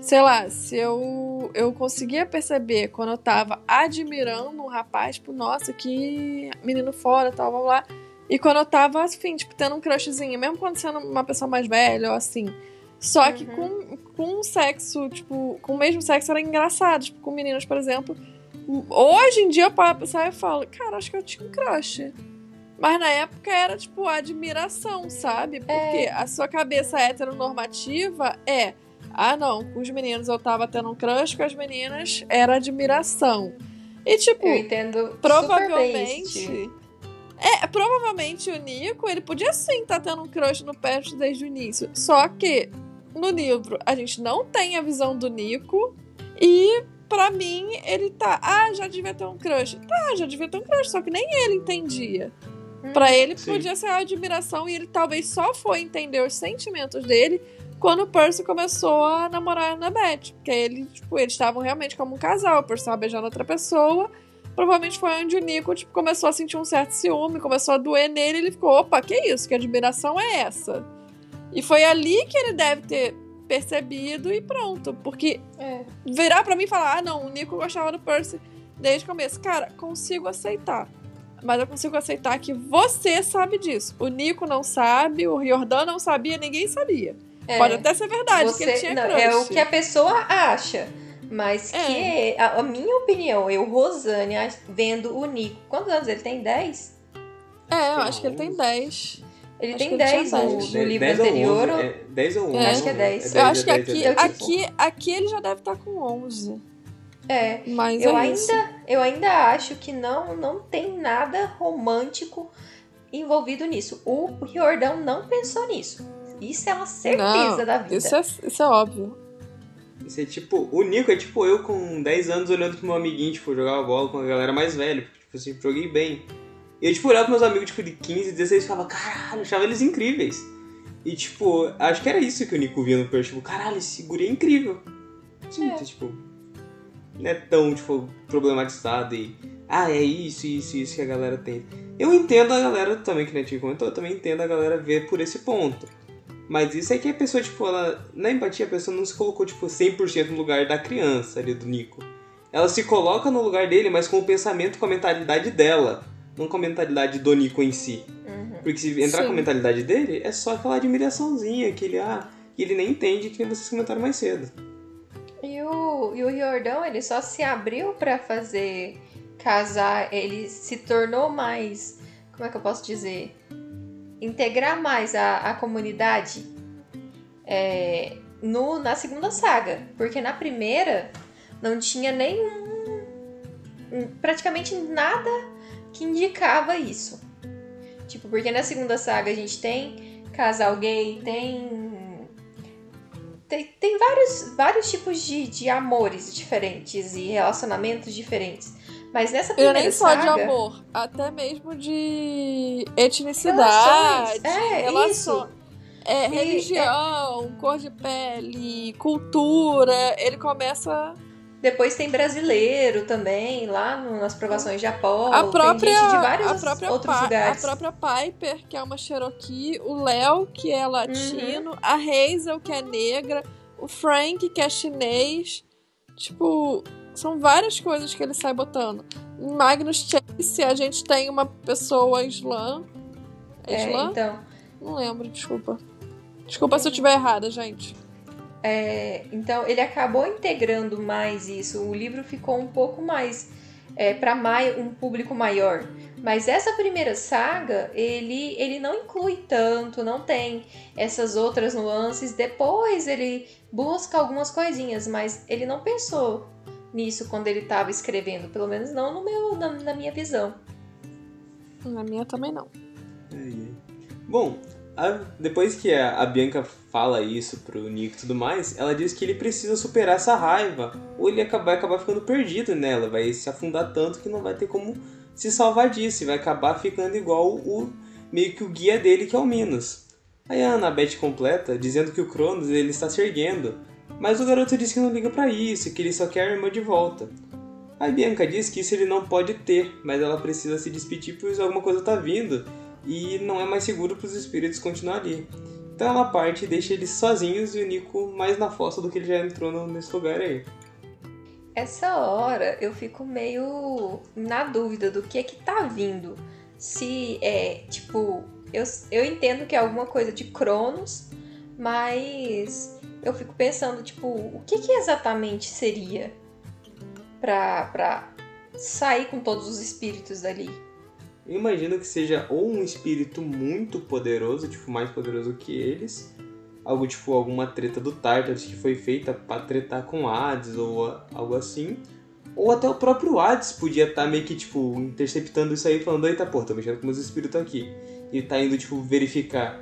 sei lá, se eu, eu conseguia perceber quando eu tava admirando um rapaz, tipo, nossa, que menino fora, tal, blá blá. E quando eu tava, assim, tipo, tendo um crushzinho, mesmo quando sendo uma pessoa mais velha ou assim. Só uhum. que com, com sexo, tipo, com o mesmo sexo era engraçado. Tipo, com meninas, por exemplo. Hoje em dia eu paro pensar e falo, cara, acho que eu tinha um crush. Mas na época era, tipo, admiração, sabe? Porque é. a sua cabeça heteronormativa é. Ah, não, com os meninos eu tava tendo um crush, com as meninas era admiração. E, tipo, eu entendo provavelmente. É, provavelmente o Nico, ele podia sim estar tá tendo um crush no Pet desde o início. Só que no livro a gente não tem a visão do Nico e para mim ele tá, ah, já devia ter um crush. Tá, já devia ter um crush, só que nem ele entendia. Hum, para ele sim. podia ser a admiração e ele talvez só foi entender os sentimentos dele quando o Percy começou a namorar a Annabeth. Porque ele, tipo, eles estavam realmente como um casal, o Percy estava beijando outra pessoa. Provavelmente foi onde o Nico tipo, começou a sentir um certo ciúme, começou a doer nele e ele ficou, opa, que isso? Que admiração é essa? E foi ali que ele deve ter percebido e pronto. Porque é. virar para mim e falar: ah, não, o Nico gostava do Percy desde o começo. Cara, consigo aceitar. Mas eu consigo aceitar que você sabe disso. O Nico não sabe, o Riordan não sabia, ninguém sabia. É. Pode até ser verdade você, que ele tinha não, crush. É o que a pessoa acha. Mas é. que, a, a, minha opinião, eu, Rosânia, vendo o Nico. Quantos anos ele tem? 10? É, eu acho que ele tem 10. Ele tem 10 no, no livro anterior. Ou... É 10 ou 11? É. Acho que é 10. É eu acho que aqui, aqui, aqui ele já deve estar com 11. É, mas eu é ainda, isso. eu ainda acho que não, não tem nada romântico envolvido nisso. O Riordão não pensou nisso. Isso é uma certeza não, da vida. Isso é, isso é óbvio. Isso é tipo, o Nico é tipo eu com 10 anos olhando pro meu amiguinho, tipo, jogar bola com a galera mais velha. Tipo assim, joguei bem. E eu, tipo, olhava pros meus amigos, tipo, de 15, 16 e falava, caralho, eu achava eles incríveis. E, tipo, acho que era isso que o Nico via no Percy, tipo, caralho, esse guri é incrível. Sim, é. tipo, não é tão, tipo, problematizado e, ah, é isso, isso, isso que a galera tem. Eu entendo a galera também, que a gente comentou, eu também entendo a galera ver por esse ponto. Mas isso é que a pessoa, tipo, ela, na empatia, a pessoa não se colocou, tipo, 100% no lugar da criança ali, do Nico. Ela se coloca no lugar dele, mas com o pensamento, com a mentalidade dela não com a mentalidade do Nico em si. Uhum. Porque se entrar Sim. com a mentalidade dele, é só aquela admiraçãozinha que ele, ah, que ele nem entende que vocês comentaram mais cedo. E o, e o Riordão, ele só se abriu para fazer casar, ele se tornou mais. Como é que eu posso dizer? Integrar mais a, a comunidade é, no, na segunda saga. Porque na primeira não tinha nenhum. praticamente nada que indicava isso. Tipo, porque na segunda saga a gente tem casal gay, tem. Tem, tem vários, vários tipos de, de amores diferentes e relacionamentos diferentes. Mas nessa primeira Eu nem saga... só de amor, até mesmo de etnicidade, Relações. É, relação- isso. é, E- religião, cor de pele, cultura. Ele começa. Depois tem brasileiro também, lá nas provações de Apolo. a própria, tem gente de vários a própria, outros Pa- a lugares. própria Piper, que é uma Cherokee, o Léo, que é latino, a Hazel, que é negra, o Frank, que é chinês. Tipo, são várias coisas que ele sai botando. Em Magnus Chase, a gente tem uma pessoa islã. É É, islã? então, Não lembro, desculpa. Desculpa se eu estiver errada, gente. é, então, ele acabou integrando mais isso. O livro ficou um pouco mais é, para um público maior. Mas essa primeira saga, ele, ele não inclui tanto, não tem essas outras nuances. Depois ele busca algumas coisinhas, mas ele não pensou nisso quando ele estava escrevendo, pelo menos não no meu, na, na minha visão. Na minha também não. Bom, a- depois que a, a Bianca fala isso pro Nico e tudo mais, ela diz que ele precisa superar essa raiva, ou ele acaba- vai acabar ficando perdido nela, vai se afundar tanto que não vai ter como se salvar disso, e vai acabar ficando igual o meio que o guia dele, que é o Minos. Aí a Annabeth completa, dizendo que o Cronos ele está se erguendo, mas o garoto diz que não liga pra isso, que ele só quer a irmã de volta. A Bianca diz que isso ele não pode ter, mas ela precisa se despedir pois alguma coisa tá vindo e não é mais seguro para os espíritos continuar ali. Então ela parte e deixa eles sozinhos e o Nico mais na fossa do que ele já entrou nesse lugar aí. Essa hora eu fico meio na dúvida do que é que tá vindo. Se é, tipo, eu, eu entendo que é alguma coisa de Cronos, mas eu fico pensando, tipo, o que que exatamente seria pra, pra sair com todos os espíritos dali? Eu imagino que seja ou um espírito muito poderoso, tipo, mais poderoso que eles, algo tipo alguma treta do Tartarus que foi feita pra tretar com Hades ou algo assim, ou até o próprio Hades podia estar meio que, tipo, interceptando isso aí, falando, eita, pô, tô mexendo com meus espíritos aqui, e tá indo, tipo, verificar.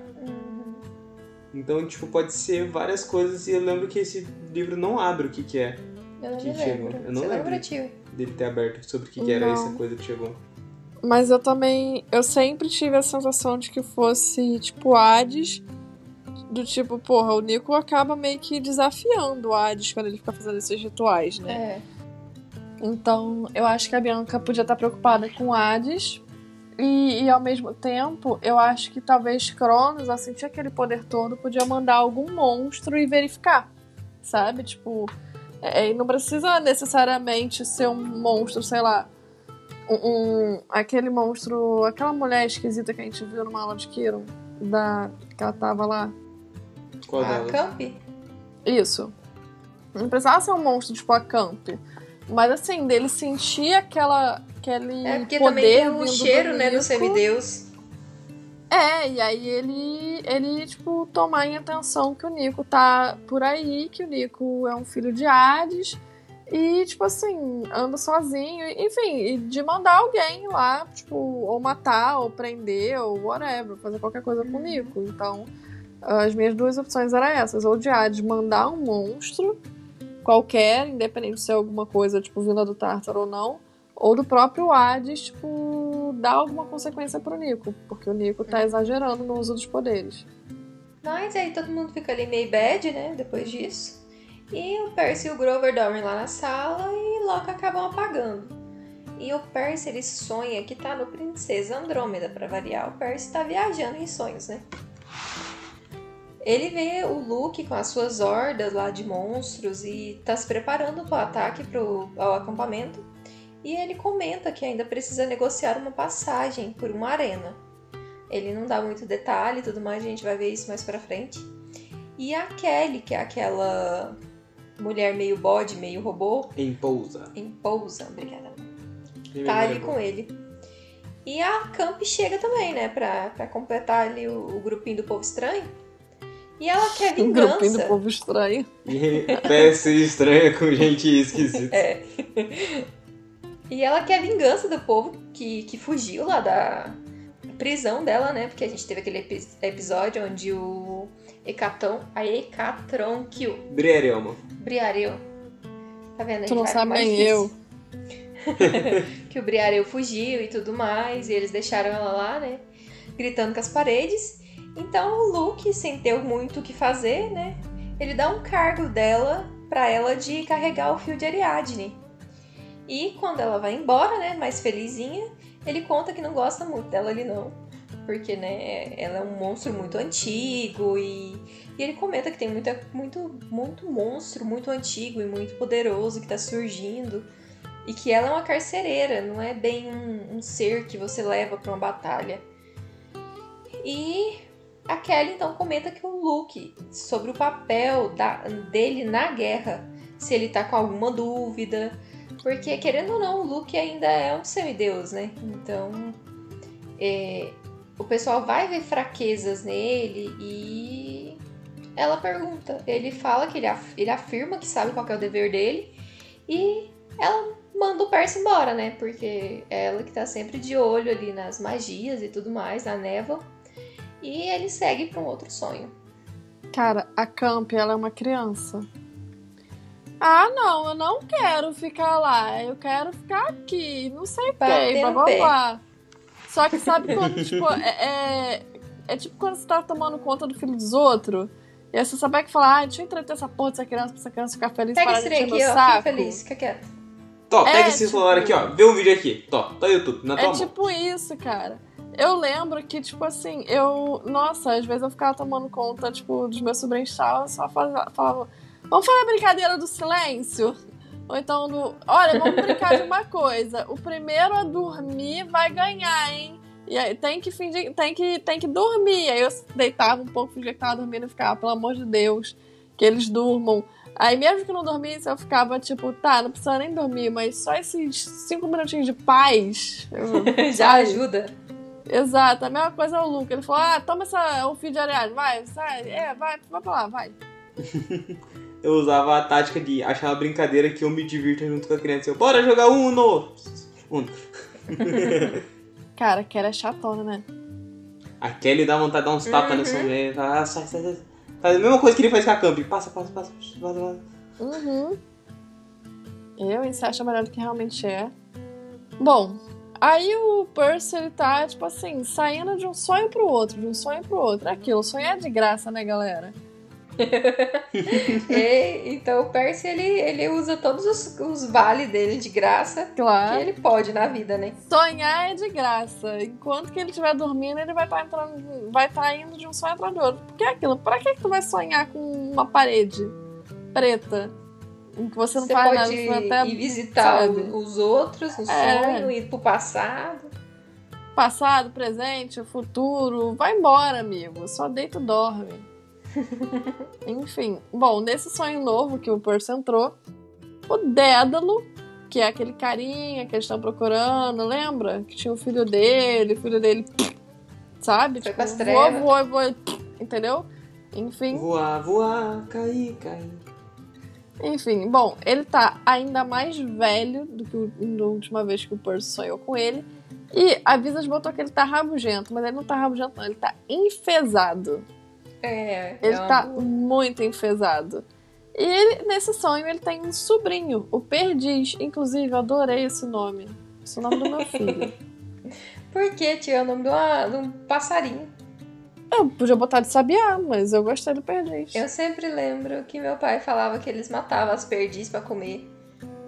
Então, tipo, pode ser várias coisas e eu lembro que esse livro não abre o que que é Eu não Que lembro. Eu não Você lembro. lembra, tio? dele ter aberto sobre o que, que era Não. essa coisa que chegou. Mas eu também. Eu sempre tive a sensação de que fosse, tipo, Hades. Do tipo, porra, o Nico acaba meio que desafiando o Hades quando ele fica fazendo esses rituais, né? É. Então, eu acho que a Bianca podia estar preocupada com o Hades. E, e ao mesmo tempo, eu acho que talvez Cronos, ao sentir aquele poder todo, podia mandar algum monstro e verificar. Sabe? Tipo. É, e não precisa necessariamente ser um monstro, sei lá. Um, um- aquele monstro. Aquela mulher esquisita que a gente viu numa aula de Kiron. Da, que ela tava lá. Qual A? Camp? Isso. Não precisava ser um monstro tipo a Camp. Mas assim, dele sentir aquela, aquele É porque poder também tem o cheiro, né, do semideus. É, e aí ele, ele, tipo, tomar em atenção que o Nico tá por aí, que o Nico é um filho de Hades. E, tipo assim, anda sozinho. Enfim, e de mandar alguém lá, tipo, ou matar, ou prender, ou whatever, fazer qualquer coisa com o Nico. Então, as minhas duas opções eram essas. Ou de Hades mandar um monstro qualquer, independente se é alguma coisa, tipo, vinda do Tártaro ou não. Ou do próprio Hades, tipo, dar alguma consequência pro Nico. Porque o Nico tá exagerando no uso dos poderes. Mas aí todo mundo fica ali meio bad, né? Depois disso. E o Percy e o Grover dormem lá na sala e logo acabam apagando. E o Percy ele sonha que tá no Princesa Andrômeda, pra variar. O Percy tá viajando em sonhos, né? Ele vê o Luke com as suas hordas lá de monstros e tá se preparando para o ataque pro, ao acampamento. E ele comenta que ainda precisa negociar uma passagem por uma arena. Ele não dá muito detalhe e tudo mais, a gente vai ver isso mais pra frente. E a Kelly, que é aquela mulher meio bode, meio robô, Em pousa. em pousa, obrigada. tá ali com ele. E a Camp chega também, né, pra, pra completar ali o, o grupinho do povo estranho. E ela quer vingança. Um grupinho do povo estranho. E peça estranha com gente esquisita. É. E ela quer vingança do povo que, que fugiu lá da prisão dela, né? Porque a gente teve aquele epi episódio onde o Hecaton, a Hecatron kill. Briarelma. Briareu. Tá vendo? Tu não sabe mais nem eu. que o Briareu fugiu e tudo mais, e eles deixaram ela lá, né? Gritando com as paredes. Então o Luke, sem ter muito o que fazer, né? Ele dá um cargo dela pra ela de carregar o fio de Ariadne. E quando ela vai embora, né, mais felizinha, ele conta que não gosta muito dela ali não. Porque, né, ela é um monstro muito antigo e, e ele comenta que tem muita, muito, muito monstro, muito antigo e muito poderoso que tá surgindo. E que ela é uma carcereira, não é bem um, um ser que você leva pra uma batalha. E a Kelly então comenta que o Luke, sobre o papel da, dele na guerra, se ele tá com alguma dúvida. Porque, querendo ou não, o Luke ainda é um semideus, né? Então, é, o pessoal vai ver fraquezas nele e ela pergunta. Ele fala que ele, af- ele afirma que sabe qual é o dever dele e ela manda o Percy embora, né? Porque é ela que tá sempre de olho ali nas magias e tudo mais, na névoa. E ele segue para um outro sonho. Cara, a Camp, ela é uma criança. Ah, não, eu não quero ficar lá. Eu quero ficar aqui. Não sei o que, blá blá blá. Só que sabe quando, tipo, é, é, é tipo quando você tá tomando conta do filho dos outros. E aí você sabe que fala, ah, deixa eu entreter essa porra dessa criança pra essa criança ficar feliz Pega esse aqui, ó. saco. Fica feliz, fica quieto. Tó, pega É, esse tipo- celular aqui, ó. Vê um vídeo aqui. Tó, tá no YouTube, na tua É mão. tipo isso, cara. Eu lembro que, tipo assim, eu. Nossa, às vezes eu ficava tomando conta, tipo, dos meus sobrinhos e tal, eu só falava, falava, vamos fazer a brincadeira do silêncio? Ou então do. Olha, vamos brincar de uma coisa. O primeiro a dormir vai ganhar, hein? E aí tem que fingir, tem que, tem que dormir. Aí eu deitava um pouco, fingia que tava dormindo e ficava, pelo amor de Deus, que eles durmam. Aí mesmo que não dormisse, eu ficava tipo, tá, não precisa nem dormir, mas só esses cinco minutinhos de paz. eu- Já ajuda. Exato, a mesma coisa é o Luke. Ele falou: ah, toma essa, um fio de Ariadne, vai, sai, é, vai, vai pra lá, vai. Eu usava a tática de achar uma brincadeira que eu me divirta junto com a criança. Eu, bora jogar Uno! Uno. Cara, que era chatona, né? A Kelly dá vontade de dar uns tapas Uhum. nessa mulher. Ah, sai, sai, sai. Faz a mesma coisa que ele faz com a Camp. Passa, passa, passa. passa, passa. Uhum. Eu, você acha melhor do que realmente é. Bom, aí o Percy, ele tá, tipo assim, saindo de um sonho pro outro, de um sonho pro outro. É aquilo, sonhar é de graça, né, galera? E, então o Percy, ele, ele usa todos os, os vales dele de graça que Claro. ele pode na vida, né? Sonhar é de graça. Enquanto que ele estiver dormindo, ele vai estar entrando, vai estar indo de um sonho atrás do outro. Porque é aquilo, pra que, que tu vai sonhar com uma parede preta? Em que você não Você faz nada, pode você até ir visitar sabe? os outros no É. sonho, ir pro passado. passado, presente, futuro. Vai embora, amigo. Só deita e dorme. Enfim. Bom, nesse sonho novo que o Percy entrou, o Dédalo, que é aquele carinha que eles estão procurando, lembra? Que tinha o filho dele, o filho dele, sabe? Tipo, Foi pras voa, trevas. voa, voa, entendeu? Enfim. Voar, voar, cair, cair. Enfim, bom, ele tá ainda mais velho do que o- da última vez que o Percy sonhou com ele. E a Visas botou que ele tá rabugento, mas ele não tá rabugento, não, ele tá enfesado. É, Ele é tá boa. muito enfesado. E ele, nesse sonho, ele tem um sobrinho, o Perdiz. Inclusive, eu adorei esse nome. Esse é o nome do meu filho. Por que, tio? É o nome de, uma- de um passarinho. Eu podia botar de sabiá, mas eu gostei do Perdiz. Eu sempre lembro que meu pai falava que eles matavam as perdizes pra comer.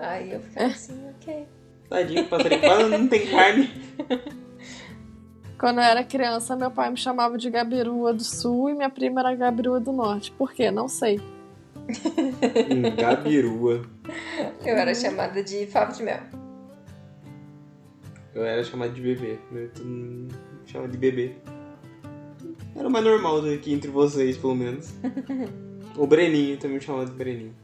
Aí eu ficava assim, ok. Tadinho, passarinho. Quase não tem carne. Quando eu era criança, meu pai me chamava de Gabirua do Sul e minha prima era Gabirua do Norte. Por quê? Não sei. Hum, Gabirua. Eu era chamada de favo de mel. Eu era chamado de bebê. Eu todo mundo me chama de bebê. Era o mais normal aqui entre vocês, pelo menos. O Breninho também me chamava de Breninho.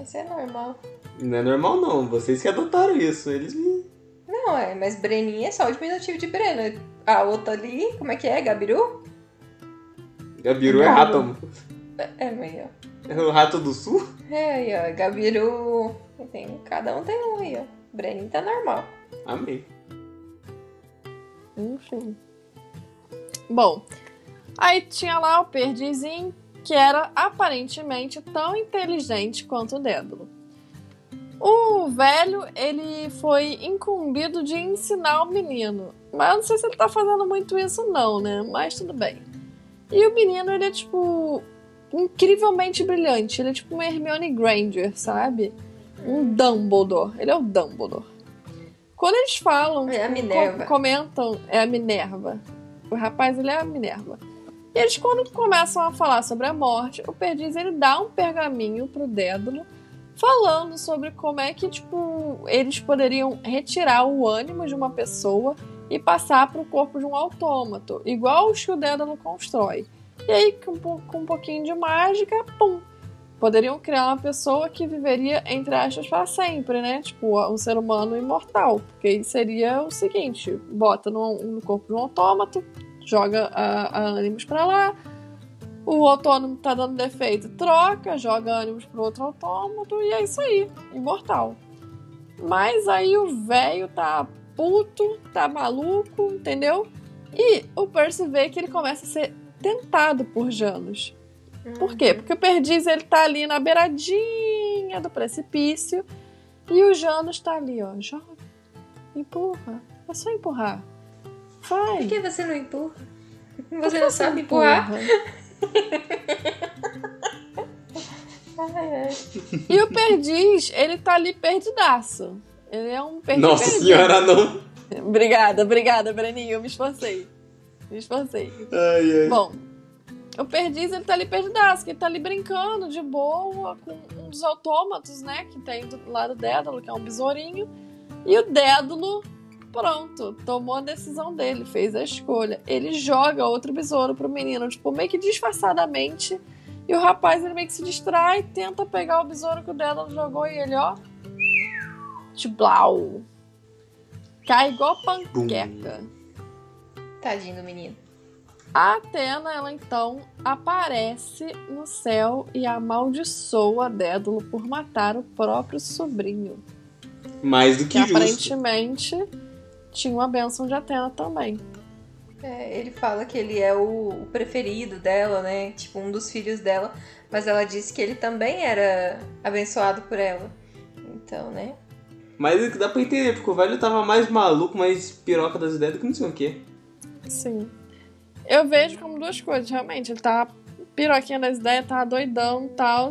Isso é normal. Não é normal não, vocês que adotaram isso. Eles me. Não, é. Mas Breninha é só o diminutivo de Breno. A outra ali, como é que é? Gabiru? Gabiru é rato. É, meio. É o rato do sul? É, aí, ó. Gabiru. Tem, cada um tem um aí, ó. Breninho tá normal. Amém. Enfim. Bom, aí tinha lá o Perdizinho, que era aparentemente tão inteligente quanto o Dédalo. O velho, ele foi incumbido de ensinar o menino. Mas eu não sei se ele tá fazendo muito isso, não, né? Mas tudo bem. E o menino, ele é tipo. incrivelmente brilhante. Ele é tipo um Hermione Granger, sabe? Um Dumbledore. Ele é o Dumbledore. Quando eles falam. É a tipo, Minerva. com- comentam. É a Minerva. O rapaz, ele é a Minerva. E eles, quando começam a falar sobre a morte, o Perdiz ele dá um pergaminho pro Dédalo falando sobre como é que, tipo, eles poderiam retirar o ânimo de uma pessoa e passar para o corpo de um autômato, igual os que o Dédalo constrói. E aí, com, com um pouquinho de mágica, pum! Poderiam criar uma pessoa que viveria, entre aspas, para sempre, né? Tipo, um ser humano imortal. Porque aí seria o seguinte: bota no, no corpo de um autômato, joga a, a ânimos para lá, o autônomo tá dando defeito, troca, joga ânimos pro outro autômato e é isso aí, imortal. Mas aí o velho tá puto, tá maluco, entendeu? E o Percy vê que ele começa a ser tentado por Janus. Por quê? Porque o Perdiz ele tá ali na beiradinha do precipício e o Janus tá ali, ó, joga, empurra, é só empurrar. Vai. Por que você não empurra? Você que não sabe empurrar? empurra? E o Perdiz, ele tá ali perdidaço. Ele é um perdiz Nossa perdido. senhora, não. Obrigada, obrigada, Breninho. Eu me esforcei. Me esforcei. Ai, ai. Bom, o Perdiz, ele tá ali perdidaço, que ele tá ali brincando de boa com um dos autômatos, né, que tem do lado do Dédalo, que é um besourinho. E o Dédalo, pronto, tomou a decisão dele, fez a escolha. Ele joga outro besouro pro menino, tipo, meio que disfarçadamente. E o rapaz, ele meio que se distrai, tenta pegar o besouro que o Dédalo jogou e ele, ó... Tiblau. Cai igual panqueca. Tadinho do menino. A Atena, ela então aparece no céu e amaldiçoa Dédalo por matar o próprio sobrinho. Mais do Que, que justo. aparentemente tinha uma bênção de Atena também. É, ele fala que ele é o, o preferido dela, né? Tipo, um dos filhos dela. Mas ela disse que ele também era abençoado por ela. Então, né? Mas é que dá pra entender, porque o velho tava mais maluco, mais piroca das ideias do que não sei o quê. Sim. Eu vejo como duas coisas, realmente. Ele tá piroquinha das ideias, tá doidão e tal.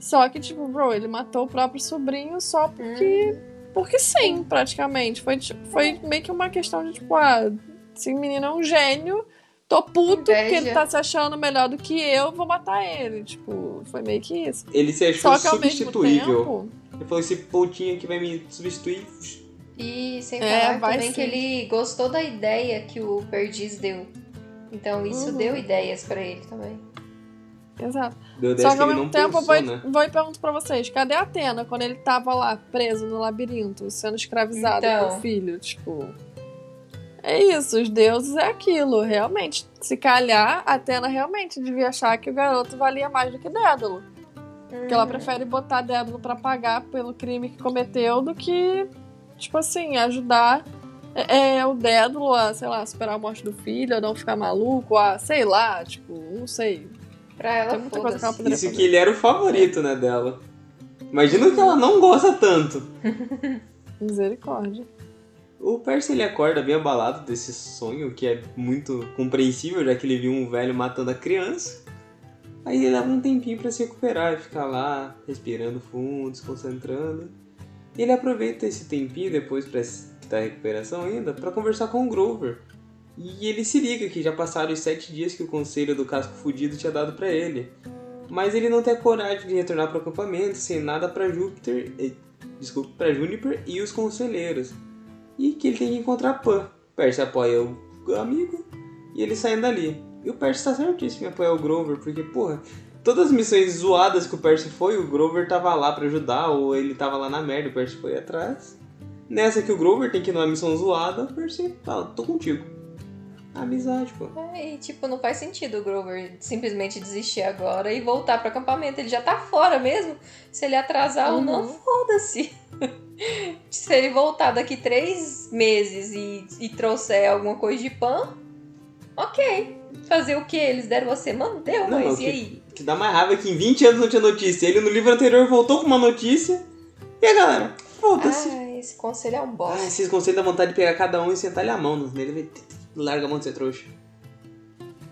Só que, tipo, bro, ele matou o próprio sobrinho só porque. Porque sim, praticamente. Foi, tipo, foi meio que uma questão de, tipo, ah, esse menino é um gênio, tô puto porque Inveja. ele tá se achando melhor do que eu, vou matar ele. Tipo, foi meio que isso. Ele se achou Só que substituível. tempo. Ele falou, esse poutinho aqui vai me substituir. E sem É, falar vai também sim. que ele gostou da ideia que o Perdiz deu. Então isso Uhum. deu ideias pra ele também. Exato. Deu Só que ao mesmo tempo eu pensou, vou, né? vou e pergunto pra vocês: cadê a Atena quando ele tava lá preso no labirinto, sendo escravizado Então. pelo filho? Tipo. É isso, os deuses é aquilo, realmente. Se calhar, a Atena realmente devia achar que o garoto valia mais do que Dédalo. Porque ela Uhum. prefere botar Dédalo pra pagar pelo crime que cometeu do que, tipo assim, ajudar é, é, o Dédalo a, sei lá, superar a morte do filho, a não ficar maluco, a, sei lá, tipo, não sei. Pra ela, Tem muita coisa que ela poderia Isso fazer. que ele era o favorito, né, dela. Imagina que ela não gosta tanto. Misericórdia. O Percy ele acorda bem abalado desse sonho, que é muito compreensível, já que ele viu um velho matando a criança. Aí ele leva um tempinho pra se recuperar e ficar lá, respirando fundo, se concentrando. E ele aproveita esse tempinho depois pra da recuperação ainda, pra conversar com o Grover. E ele se liga que já passaram os sete dias que o conselho do casco fudido tinha dado pra ele. Mas ele não tem a coragem de retornar pro acampamento sem nada pra Júpiter, desculpa, para Juniper e os conselheiros e que ele tem que encontrar Pan. Percy apoia o amigo e eles saem dali. E o Percy tá certíssimo em apoiar o Grover, porque, porra, todas as missões zoadas que o Percy foi, o Grover tava lá pra ajudar, ou ele tava lá na merda, o Percy foi atrás. Nessa que o Grover tem que ir numa missão zoada, a Percy fala, tô contigo. Amizade, pô. É, e tipo, não faz sentido o Grover simplesmente desistir agora e voltar pro acampamento. Ele já tá fora mesmo. Se ele atrasar Uhum. ou não, foda-se. Se ele voltar daqui três meses e, e trouxer alguma coisa de pan, ok. Fazer o que? Eles deram você? Mano, deu, Não, mas o e que- aí? Que dá mais raiva é que em 20 anos não tinha notícia. Ele no livro anterior voltou com uma notícia. E a galera, foda-se. Ah, esse conselho é um Ah, bosta. esses conselhos dá vontade de pegar cada um e sentar-lhe a mão nele. Vai Larga a mão de ser trouxa.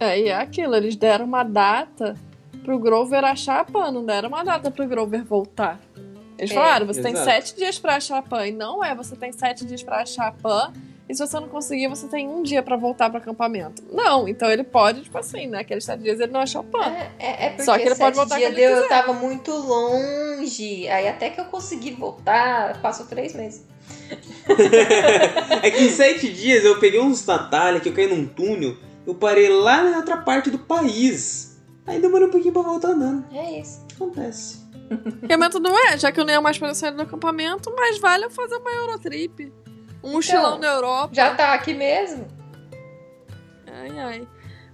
É, e é aquilo, eles deram uma data pro Grover achar a Pan, não deram uma data pro Grover voltar. Eles É, falaram, você tem exato. sete dias pra achar a Pan. E não é, você tem sete dias pra achar a Pan. E se você não conseguir, você tem um dia pra voltar pro acampamento. Não, então ele pode, tipo assim, né? Aqueles sete dias ele não achou a Pan. É, é, é porque Só que ele pode sete voltar dias quando ele deu, eu quiser. tava muito longe. Aí até que eu consegui voltar, passou três meses. É que em 7 dias eu peguei uns batalha que eu caí num túnel. Eu parei lá na outra parte do país. Aí demorou um pouquinho pra voltar andando. É isso. Acontece. O momento não é, já que eu nem ia mais poder sair do acampamento, mas vale eu fazer uma Eurotrip. Um mochilão na Europa. Já tá aqui mesmo? Ai, ai.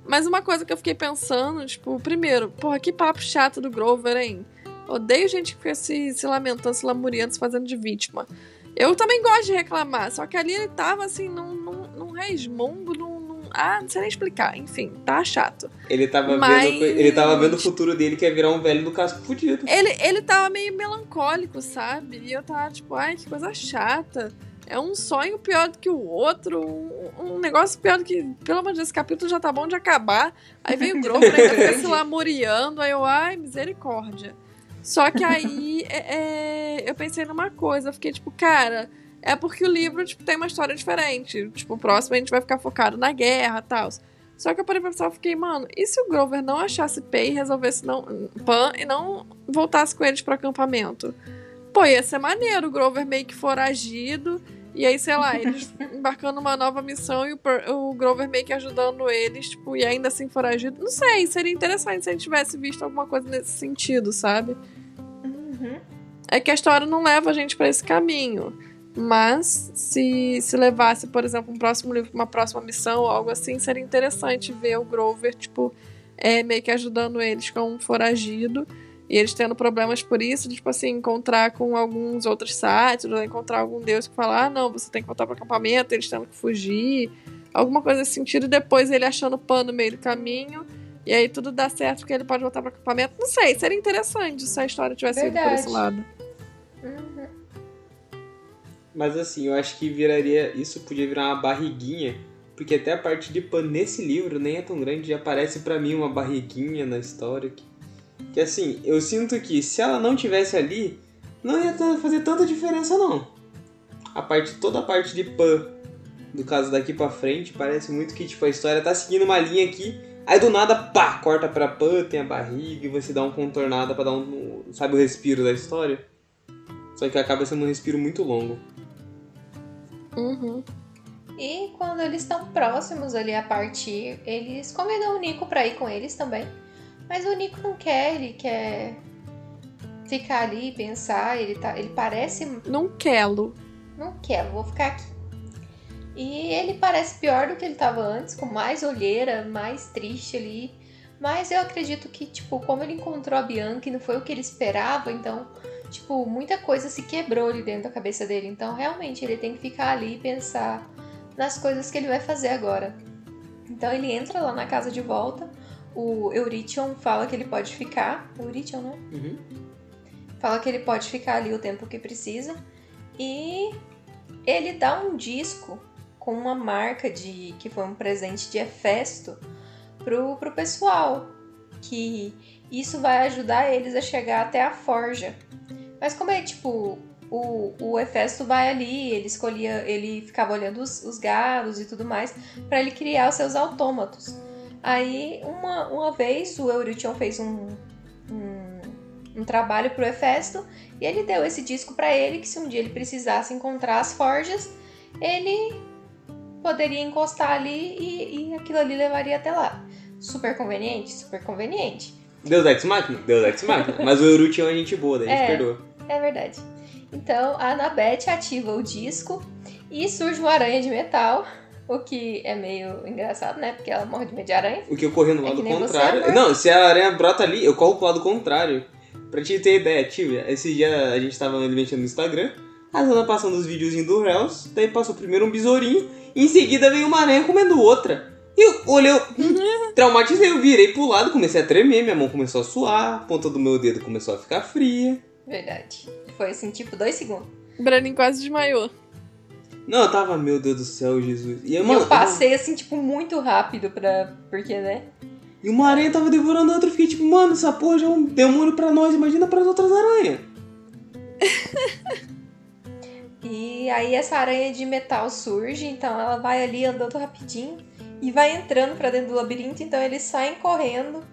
Mas uma coisa que eu fiquei pensando, tipo, primeiro, porra, que papo chato do Grover, hein? Odeio gente que fica se, se lamentando, se lamuriando, se fazendo de vítima. Eu também gosto de reclamar, só que ali ele tava assim, num, num, num resmungo, num, num- Ah, não sei nem explicar. Enfim, tá chato. Ele tava, Mas- vendo, ele tava vendo o futuro dele que ia virar um velho do casco fudido. Ele, ele tava meio melancólico, sabe? E eu tava tipo, ai, que coisa chata. É um sonho pior do que o outro, um, um negócio pior do que. Pelo amor de Deus, esse capítulo já tá bom de acabar. Aí vem o Grover ainda fica se lamuriando, aí eu, ai, misericórdia. Só que aí é, é, eu pensei numa coisa, fiquei tipo, cara, é porque o livro tipo, tem uma história diferente. Tipo, o próximo a gente vai ficar focado na guerra e tal. Só que eu parei pra pensar, eu fiquei, mano, e se o Grover não achasse Pei e resolvesse não, Pan e não voltasse com eles pro acampamento? Pô, ia ser maneiro o Grover meio que foragido. E aí, sei lá, eles embarcando numa nova missão e o, o Grover meio que ajudando eles, tipo, e ainda assim foragido. Não sei, seria interessante se a gente tivesse visto alguma coisa nesse sentido, sabe? Uhum. É que a história não leva a gente pra esse caminho. Mas se, se levasse, por exemplo, um próximo livro, uma próxima missão ou algo assim, seria interessante ver o Grover, tipo, é, meio que ajudando eles com um foragido. E eles tendo problemas por isso, de, tipo assim, encontrar com alguns outros sites, ou encontrar algum deus que fala, ah, não, você tem que voltar pro acampamento, eles tendo que fugir. Alguma coisa nesse sentido, e depois ele achando pano no meio do caminho. E aí tudo dá certo porque ele pode voltar pro acampamento. Não sei, seria interessante se a história tivesse ido por Verdade. esse lado. Uhum. Mas assim, eu acho que viraria. Isso podia virar uma barriguinha. Porque até a parte de pan nesse livro nem é tão grande. Já aparece pra mim uma barriguinha na história. Que, que assim, eu sinto que se ela não tivesse ali, não ia fazer tanta diferença não. A parte, toda a parte de pan, do caso daqui pra frente, parece muito que tipo, a história tá seguindo uma linha aqui. Aí do nada, pá, corta pra pan, tem a barriga e você dá uma contornada pra dar um. Sabe o respiro da história? Só que acaba sendo um respiro muito longo. Uhum. E quando eles estão próximos ali a partir, eles convidam o Nico pra ir com eles também. Mas o Nico não quer, ele quer ficar ali e pensar, ele, tá, ele parece Não quero. Não quero, vou ficar aqui. E ele parece pior do que ele tava antes, com mais olheira, mais triste ali. Mas eu acredito que, tipo, como ele encontrou a Bianca e não foi o que ele esperava, então, tipo, muita coisa se quebrou ali dentro da cabeça dele. Então, realmente, ele tem que ficar ali e pensar nas coisas que ele vai fazer agora. Então, ele entra lá na casa de volta. O Eurition fala que ele pode ficar. Eurition, né? Uhum. Fala que ele pode ficar ali o tempo que precisa. E ele dá um disco com uma marca de que foi um presente de Hefesto pro, pro pessoal. Que isso vai ajudar eles a chegar até a forja. Mas como é tipo. O, o Hefesto vai ali, ele escolhia, ele ficava olhando os, os gados e tudo mais, para ele criar os seus autômatos. Aí, uma, uma vez, o Eurition fez um, um, um trabalho pro Hefesto e ele deu esse disco pra ele que se um dia ele precisasse encontrar as forjas, ele poderia encostar ali e, e aquilo ali levaria até lá. Super conveniente? Super conveniente. Deus Ex Machina? Deus Ex Machina. Mas o Euruti é gente boa, daí a gente É. perdoa. É verdade. Então a Anabeth ativa o disco e surge uma aranha de metal. O que é meio engraçado, né? Porque ela morre de medo de aranha. O que eu corri no É lado você, contrário. não, se a aranha brota ali, eu corro pro lado contrário. Pra te ter ideia, Tia, esse dia a gente tava mexendo no Instagram, a Zana passando os videozinhos do Reels, daí passou primeiro um besourinho, e em seguida veio uma aranha comendo outra. E eu olhei, eu, traumatizei, eu virei pro lado, comecei a tremer, minha mão começou a suar, a ponta do meu dedo começou a ficar fria. Verdade. Foi assim, tipo, dois segundos. Brenin quase desmaiou. Não, eu tava, meu Deus do céu, Jesus. E, E mano, eu passei assim, tipo, muito rápido pra. Porque, né? E uma aranha tava devorando a outra. Eu fiquei tipo, mano, essa porra já é um demônio pra nós. Imagina pras outras aranhas. E aí essa aranha de metal surge, então ela vai ali andando rapidinho e vai entrando pra dentro do labirinto, então eles saem correndo.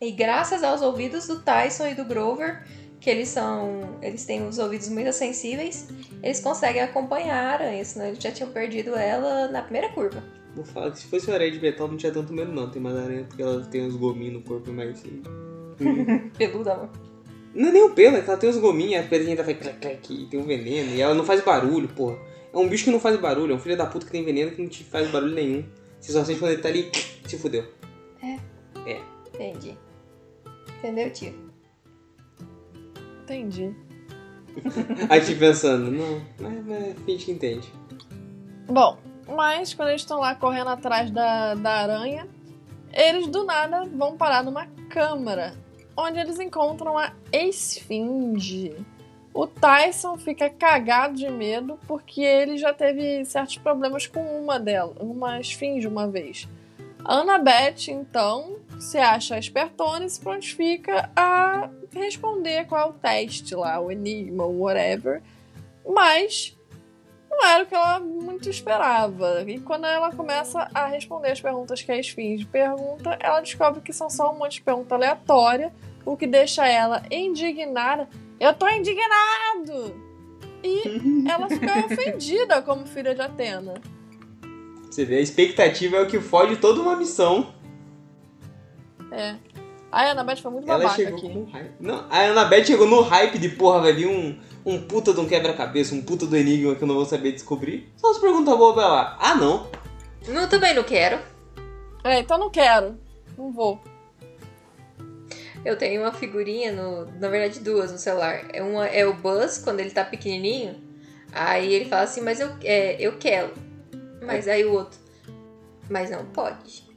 E graças aos ouvidos do Tyson e do Grover, que eles são, eles têm os ouvidos muito sensíveis, eles conseguem acompanhar a aranha, senão eles já tinham perdido ela na primeira curva. Vou falar que se fosse uma aranha de metal não tinha tanto medo não. Tem mais aranha porque ela tem uns gominhos no corpo mais assim. Peluda, amor. Não é nem o pelo, é que ela tem uns gominhos, a pelinha faz clec, clec, e tem um veneno, e ela não faz barulho, porra. É um bicho que não faz barulho, é um filho da puta que tem veneno que não te faz barulho nenhum. Você só sente quando ele tá ali, se fudeu. Entendi. Entendeu, tio? Entendi. Aí te pensando, não, mas, mas finge que entende. Bom, mas quando eles estão lá correndo atrás da, da aranha, eles do nada vão parar numa câmara, onde eles encontram a Esfinge. O Tyson fica cagado de medo porque ele já teve certos problemas com uma delas, uma esfinge uma vez. A Annabeth, então, se acha espertona e se prontifica a responder qual é o teste lá, o enigma, o whatever. Mas não era o que ela muito esperava. E quando ela começa a responder as perguntas que a Esfinge pergunta, ela descobre que são só um monte de pergunta aleatória, o que deixa ela indignada. Eu tô indignado! E ela fica ofendida como filha de Atena. Você vê, a expectativa é o que foge toda uma missão. É. A Annabeth foi muito Ela babaca aqui. com hype. Não, a Annabeth chegou no hype de porra, vai vir um, um puta de um quebra-cabeça, um puta do enigma que eu não vou saber descobrir. Só as perguntas boas pra lá. Ah, não. Não, também não quero. É, então não quero. Não vou. Eu tenho uma figurinha, no, na verdade duas no celular. É Uma é o Buzz, quando ele tá pequenininho. Aí ele fala assim, mas eu, é, eu quero. Mas aí o outro, mas não pode.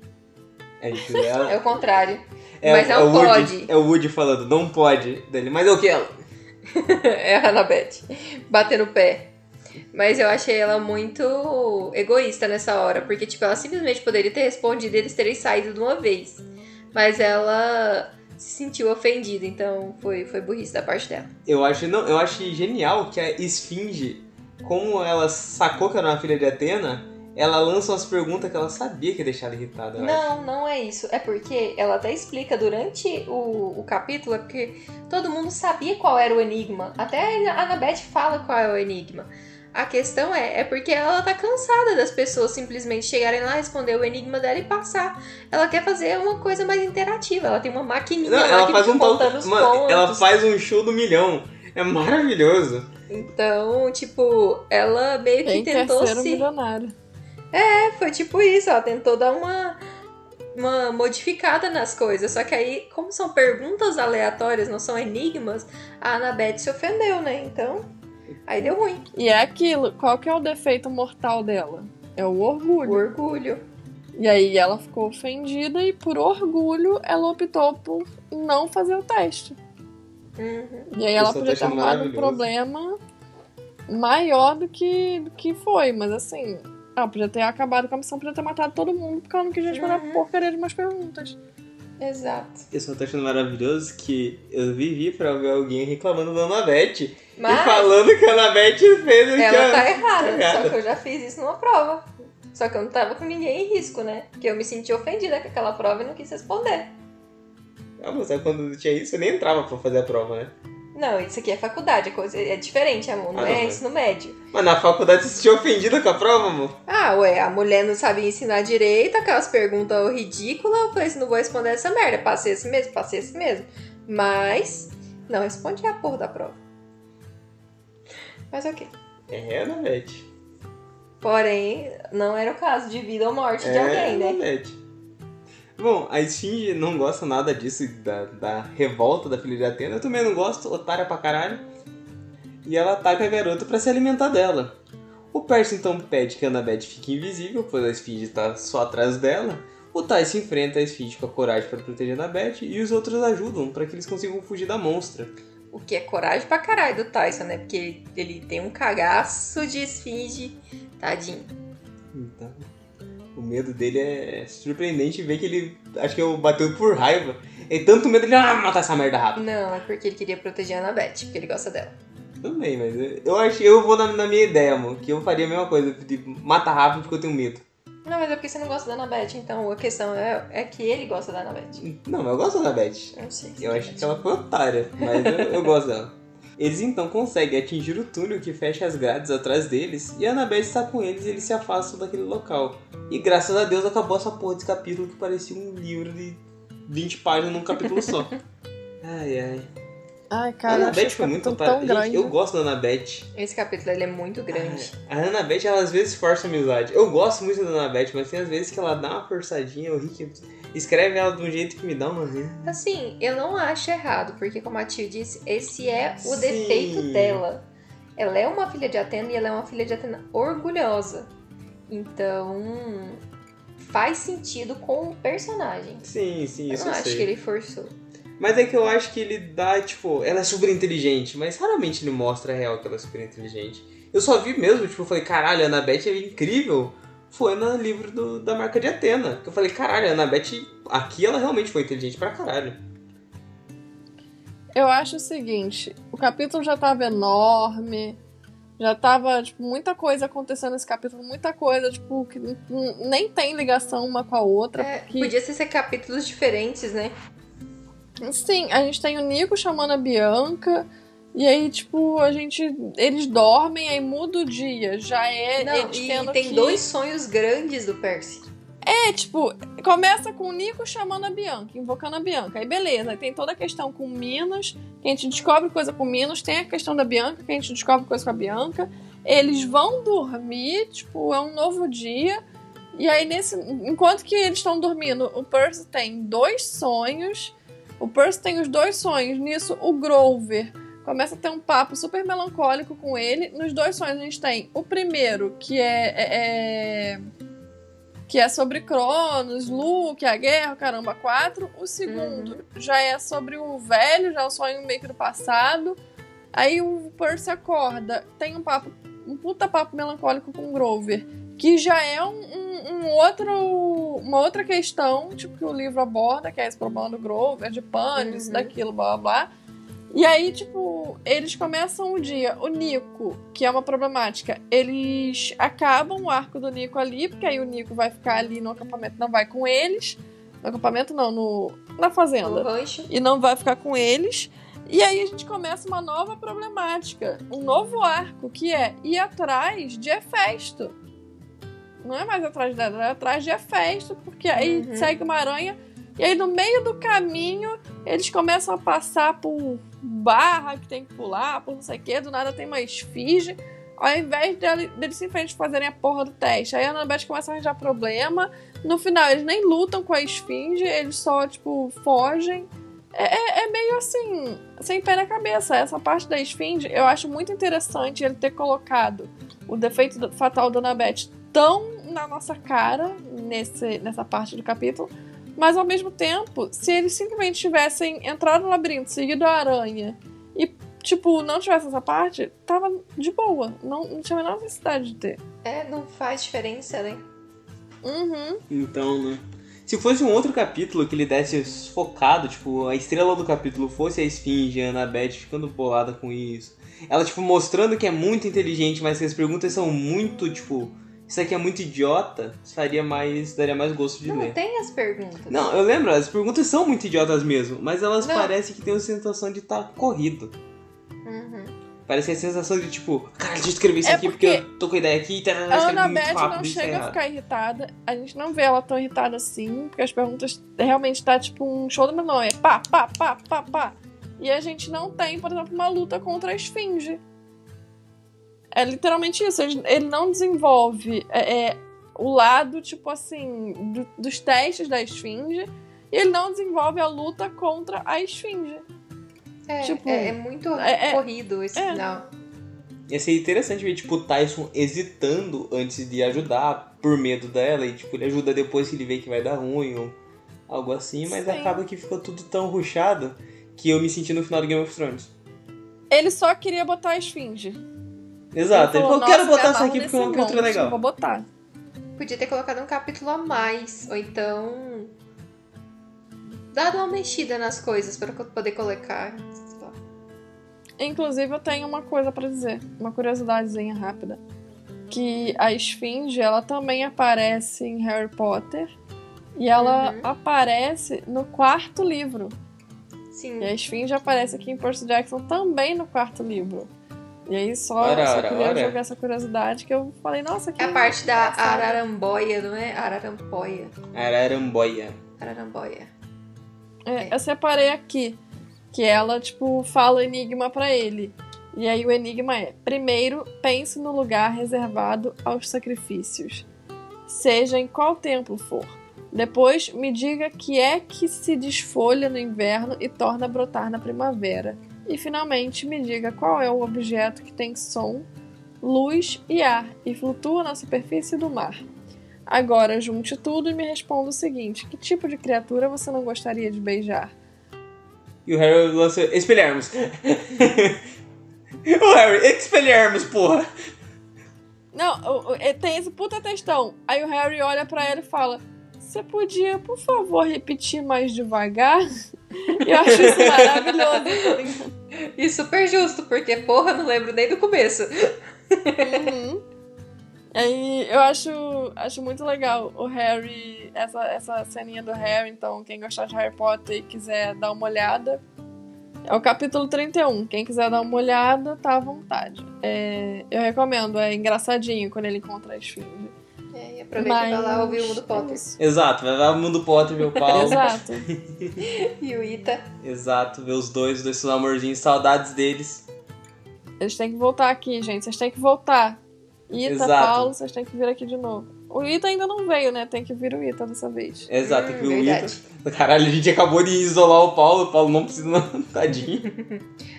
É isso, ela, É o contrário. é, mas é não o Woody, pode. É o Woody falando, não pode. Dele, mas eu quero. é a Annabeth. Batendo o pé. Mas eu achei ela muito egoísta nessa hora. Porque, tipo, ela simplesmente poderia ter respondido e eles terem saído de uma vez. Mas ela se sentiu ofendida. Então foi, foi burrice da parte dela. Eu acho, não, eu acho genial que a Esfinge, como ela sacou que era uma filha de Atena, ela lança umas perguntas que ela sabia que ia deixar ela irritada. eu acho. Não, não é isso. É porque ela até explica durante o, o capítulo, é porque todo mundo sabia qual era o enigma. Até a Annabeth fala qual é o enigma. A questão é, é porque ela tá cansada das pessoas simplesmente chegarem lá, responder o enigma dela e passar. Ela quer fazer uma coisa mais interativa. Ela tem uma maquininha Não, ela que faz um tal. contando os Mano, pontos. ela faz um show do milhão. É maravilhoso. Então, tipo, ela meio que Em tentou terceiro se... milionário. É, foi tipo isso, ela tentou dar uma, uma modificada nas coisas. Só que aí, como são perguntas aleatórias, não são enigmas, a Annabeth se ofendeu, né? Então, aí deu ruim. E é aquilo, qual que é o defeito mortal dela? É o O orgulho. orgulho. E aí ela ficou ofendida e por orgulho ela optou por não fazer o teste. Uhum. E aí ela Isso podia tá ter arrumado um problema maior do que, do que foi, mas assim, ela podia ter acabado com a missão, podia ter matado todo mundo, porque ela não quis responder Uhum. a porcaria de umas perguntas. Exato. Eu só tô achando maravilhoso que eu vivi pra ver alguém reclamando da Anabete. E Mas falando que a Anabete fez o que ela a- tá errada. cagada. Só que eu já fiz isso numa prova. Só que eu não tava com ninguém em risco, né? Porque eu me senti ofendida com aquela prova e não quis responder. Ah, mas sabe quando tinha isso, eu nem entrava pra fazer a prova, né? Não, isso aqui é faculdade, é, coisa, é diferente, amor. Não Ah, é não, mas- ensino médio. Mas na faculdade você se sentiu ofendida com a prova, amor? Ah, ué, a mulher não sabia ensinar direito, aquelas perguntas ridículas. Eu falei assim, não vou responder essa merda. Passei esse mesmo, passei esse mesmo. Mas, não respondi a porra da prova. Mas ok. É, Annabeth. Porém, não era o caso de vida ou morte de É, alguém, né? Annabeth. Bom, a Esfinge não gosta nada disso, da, da revolta da filha de Atena. Eu também não gosto, otária pra caralho. E ela ataca a garota pra se alimentar dela. O Percy então pede que a Annabeth fique invisível, pois a Esfinge tá só atrás dela. O Tyson enfrenta a Esfinge com a coragem para proteger a Annabeth e os outros ajudam para que eles consigam fugir da monstra. O que é coragem pra caralho do Tyson, né? Porque ele, ele tem um cagaço de esfinge. Tadinho. Então, o medo dele é surpreendente ver que ele, acho que eu bateu por raiva. E tanto medo ele, ah, matar essa merda rápido. Não, é porque ele queria proteger a Annabeth, porque ele gosta dela. Também, mas eu- eu acho eu vou na, na minha ideia, amor, que eu faria a mesma coisa, tipo, mata rápido porque eu tenho medo. Não, mas é porque você não gosta da Annabeth, então a questão é, é que ele gosta da Annabeth. Não, mas eu gosto da Annabeth. Eu sei. Eu acho que ela foi otária, mas eu, eu gosto dela. Eles então conseguem atingir o túnel que fecha as grades atrás deles e a Annabeth está com eles e eles se afastam daquele local. E graças a Deus acabou essa porra desse capítulo que parecia um livro de 20 páginas num capítulo só. Ai ai. Ai, A cara, Annabeth esse foi muito tão Gente, grande. eu gosto da Annabeth. Esse capítulo ele é muito grande. A Annabeth, ela às vezes força a amizade. Eu gosto muito da Annabeth, mas tem às vezes que ela dá uma forçadinha, o Rick escreve ela de um jeito que me dá uma... Assim, eu não acho errado, porque como a tia disse, esse é o Sim. defeito dela. Ela é uma filha de Atena e ela é uma filha de Atena orgulhosa. Então, faz sentido com o personagem. Sim, sim, Eu isso não eu acho sei. que ele forçou. Mas é que eu acho que ele dá, tipo, ela é super inteligente, mas raramente ele mostra a real que ela é super inteligente. Eu só vi mesmo, tipo, eu falei, caralho, a Annabeth é incrível. Foi no livro do- da marca de Atena. Que eu falei, caralho, a Annabeth, aqui ela realmente foi inteligente pra caralho. Eu acho o seguinte, o capítulo já tava enorme, já tava, tipo, muita coisa acontecendo nesse capítulo, muita coisa, tipo, que nem tem ligação uma com a outra. É, porque, Podia ser, ser capítulos diferentes, né? sim, a gente tem o Nico chamando a Bianca, e aí, tipo, a gente. Eles dormem, aí muda o dia. Já é. Não, e tem que... dois sonhos grandes do Percy. É, tipo, começa com o Nico chamando a Bianca, invocando a Bianca. Aí beleza, aí tem toda a questão com Minos, que a gente descobre coisa com Minos, tem a questão da Bianca, que a gente descobre coisa com a Bianca. Eles vão dormir, tipo, é um novo dia. E aí, nesse. Enquanto que eles estão dormindo, o Percy tem dois sonhos. O Percy tem os dois sonhos. Nisso, o Grover começa a ter um papo super melancólico com ele. Nos dois sonhos, a gente tem o primeiro, que é- é- é que é sobre Cronos, Luke, a guerra, caramba, quatro. O segundo já é sobre o velho, já é o sonho meio que do passado. Aí o Percy acorda, tem um papo, um puta papo melancólico com o Grover, que já é um, um- um outro, uma outra questão, tipo, que o livro aborda, que é esse problema do Grover, de pânico, isso, Uhum. daquilo, blá blá blá. E aí, tipo, eles começam o dia. O Nico, que é uma problemática, eles acabam o arco do Nico ali, porque aí o Nico vai ficar ali no acampamento, não vai com eles. No acampamento não, no, na fazenda No rancho. e não vai ficar com eles. E aí a gente começa uma nova problemática, um novo arco, que é ir atrás de Hefesto. Não é mais atrás dela, é atrás de Hefesto, porque aí Uhum. segue uma aranha. E aí no meio do caminho eles começam a passar por barra que tem que pular, por não sei o que, do nada tem uma esfinge. Ao invés dele- deles simplesmente fazerem a porra do teste. Aí a Annabeth começa a arranjar problema. No final, eles nem lutam com a esfinge, eles só, tipo, fogem. É, é- é meio assim, sem pé na cabeça. Essa parte da esfinge, eu acho muito interessante ele ter colocado o defeito fatal da Annabeth tão na nossa cara nesse, nessa parte do capítulo. Mas ao mesmo tempo, se eles simplesmente tivessem entrado no labirinto, seguido a aranha e, tipo, não tivesse essa parte, tava de boa. Não, não tinha a menor necessidade de ter. É, não faz diferença, né? Uhum. Então, né? Se fosse um outro capítulo que ele desse focado, tipo, a estrela do capítulo fosse a Esfinge, a Annabeth ficando bolada com isso. Ela, tipo, mostrando que é muito inteligente, mas que as perguntas são muito, tipo, isso aqui é muito idiota, faria mais. daria mais gosto de Não, ler. tem as perguntas. Não, eu lembro, as perguntas são muito idiotas mesmo, mas elas Não. parecem que tem a sensação de estar corrido. Uhum. Parece que é a sensação de, tipo, cara, deixa eu escrever isso É aqui porque... porque eu tô com a ideia aqui e tá, A escrevi muito Annabeth rápido não e isso é chega a ficar irritada. A gente não vê ela tão irritada assim, porque as perguntas realmente tá tipo um show da menor. É pá, pá, pá, pá, pá. E a gente não tem, por exemplo, uma luta contra a esfinge. É literalmente isso. Ele, não desenvolve é, é, o lado, tipo assim, do, dos testes da esfinge. E ele não desenvolve a luta contra a esfinge. É, tipo, é, é muito é, é, corrido esse é. final. Ia ser interessante ver, tipo, o Tyson hesitando antes de ajudar, por medo dela, e tipo, ele ajuda depois que ele vê que vai dar ruim, ou algo assim, mas Sim. acaba que ficou tudo tão ruchado que eu me senti no final do Game of Thrones. Ele só queria botar a esfinge. Exato, ele falou, ele falou quero botar isso aqui porque é uma capítulo legal. Vou botar. Podia ter colocado um capítulo a mais, ou então dado uma mexida nas coisas para poder colocar. Inclusive, eu tenho uma coisa para dizer, uma curiosidadezinha rápida. Que a Esfinge, ela também aparece em Harry Potter. E ela uhum. aparece no quarto livro. Sim. E a Esfinge aparece aqui em Percy Jackson também no quarto livro. E aí só, ora, só ora, queria ora. jogar essa curiosidade que eu falei, nossa, que É a parte da Araramboia, não é? Araramboia. Araramboia. Araramboia. É, eu separei aqui que ela, tipo, fala o enigma para ele. E aí o enigma é: primeiro, pense no lugar reservado aos sacrifícios, seja em qual templo for. Depois, me diga que é que se desfolha no inverno e torna a brotar na primavera. E finalmente, me diga qual é o objeto que tem som, luz e ar e flutua na superfície do mar. Agora, junte tudo e me responda o seguinte: que tipo de criatura você não gostaria de beijar? E o Harry lança Expelharmos. o Harry, Expelharmos, porra. Não, tem esse puta textão. Aí o Harry olha para ela e fala: Você podia, por favor, repetir mais devagar? Eu acho isso maravilhoso. E super justo, porque, porra, não lembro nem do começo. Uhum. Aí eu acho, acho muito legal o Harry, essa, essa ceninha do Harry. Então, quem gostar de Harry Potter e quiser dar uma olhada, é o capítulo 31. Quem quiser dar uma olhada, tá à vontade. É, eu recomendo, é engraçadinho quando ele encontra a esfinge. É, e aproveita Mas... pra lá ouvir o Mundo Potter. Exato, vai lá o Mundo Potter ver o Paulo. Exato. e o Ita. Exato, ver os dois, os dois seus amorzinhos, saudades deles. Eles têm que voltar aqui, gente. Vocês têm que voltar. Ita, Exato. Paulo, vocês têm que vir aqui de novo. O Ita ainda não veio, né? Tem que vir o Ita dessa vez. Exato, tem que ver Hum, o verdade. Ita. Caralho, a gente acabou de isolar o Paulo, o Paulo não precisa, não, tadinho.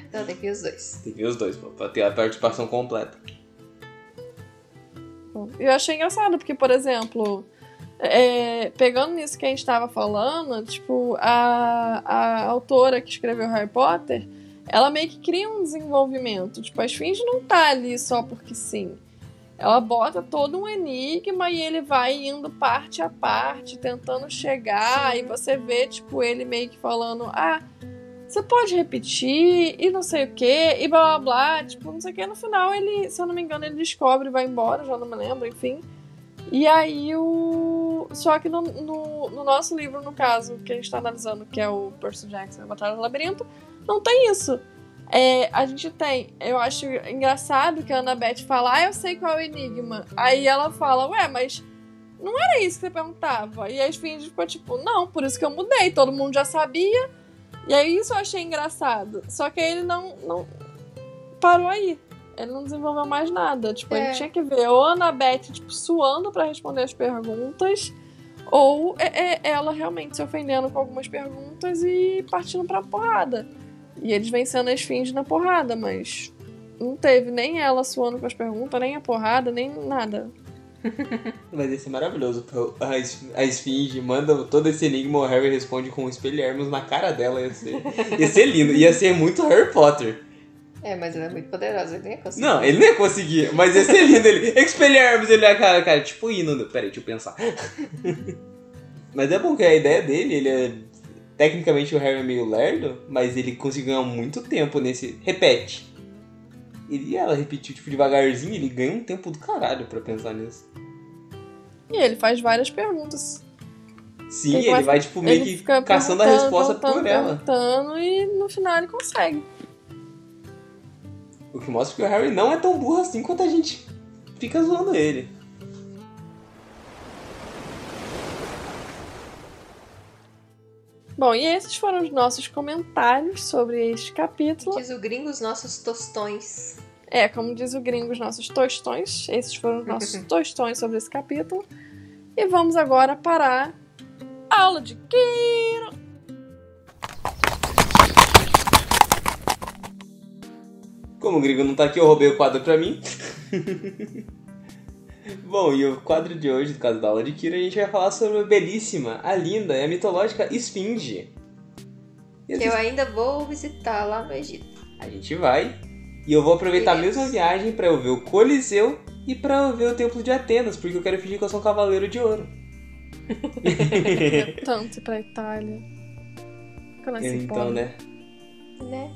Então tem que ver os dois. Tem que ver os dois, pra ter a participação completa. Eu achei engraçado, porque, por exemplo, é, pegando nisso que a gente tava falando, tipo, a, a autora que escreveu Harry Potter, ela meio que cria um desenvolvimento. Tipo, a Esfinge não tá ali só porque sim. Ela bota todo um enigma e ele vai indo parte a parte, tentando chegar, Sim. e você vê, tipo, ele meio que falando, ah, você pode repetir, e não sei o que, e blá blá blá, tipo, não sei o que. No final, ele, se eu não me engano, ele descobre vai embora, já não me lembro, enfim. E aí o. Só que no, no, no nosso livro, no caso, que a gente tá analisando, que é o Percy Jackson, a Batalha do Labirinto, não tem isso. É, a gente tem, eu acho engraçado que a Annabeth fala, ah, eu sei qual é o enigma. Aí ela fala, ué, mas não era isso que você perguntava. E a Esfinge ficou tipo, não, por isso que eu mudei, todo mundo já sabia. E aí isso eu achei engraçado. Só que aí ele não, não parou aí. Ele não desenvolveu mais nada. Tipo, É. ele tinha que ver ou a Annabeth, tipo, suando pra responder as perguntas, ou é, é ela realmente se ofendendo com algumas perguntas e partindo pra porrada. E eles vencendo a esfinge na porrada, mas não teve nem ela suando com as perguntas, nem a porrada, nem nada. Mas ia ser maravilhoso. A es- a Esfinge manda todo esse enigma, o Harry responde com espelharmos na cara dela. Ia ser, ia ser lindo. Ia ser muito Harry Potter. É, mas ela é muito poderosa, ele nem ia conseguir. Não, ele não ia conseguir, mas ia ser lindo ele. Expelharmos ele, cara, cara, tipo hino. Peraí, deixa eu pensar. mas é bom que a ideia dele, ele é. Tecnicamente o Harry é meio lerdo, mas ele conseguiu ganhar muito tempo nesse. Repete. Ele, ela repetiu, tipo, devagarzinho, ele ganha um tempo do caralho pra pensar nisso. E ele faz várias perguntas. Sim, Ele ele, vai, tipo, meio que caçando a resposta por ela. perguntando, e no final ele consegue. O que mostra que o Harry não é tão burro assim quanto a gente fica zoando ele. Bom, e esses foram os nossos comentários sobre este capítulo. Diz o gringo os nossos tostões. É, como diz o gringo, os nossos tostões. Esses foram os nossos tostões sobre esse capítulo. E vamos agora para a aula de Kiro. Como o gringo não tá aqui, eu roubei o quadro pra mim. Bom, e o quadro de hoje, do caso da aula de Kira, a gente vai falar sobre a belíssima, a linda e a mitológica Esfinge. Que eu ainda vou visitar lá no Egito. A gente vai. E eu vou aproveitar a mesma viagem para eu ver o Coliseu e para eu ver o Templo de Atenas, porque eu quero fingir que eu sou um cavaleiro de ouro. Queria tanto ir pra Itália. Que eu nasci então, pobre. né? Né?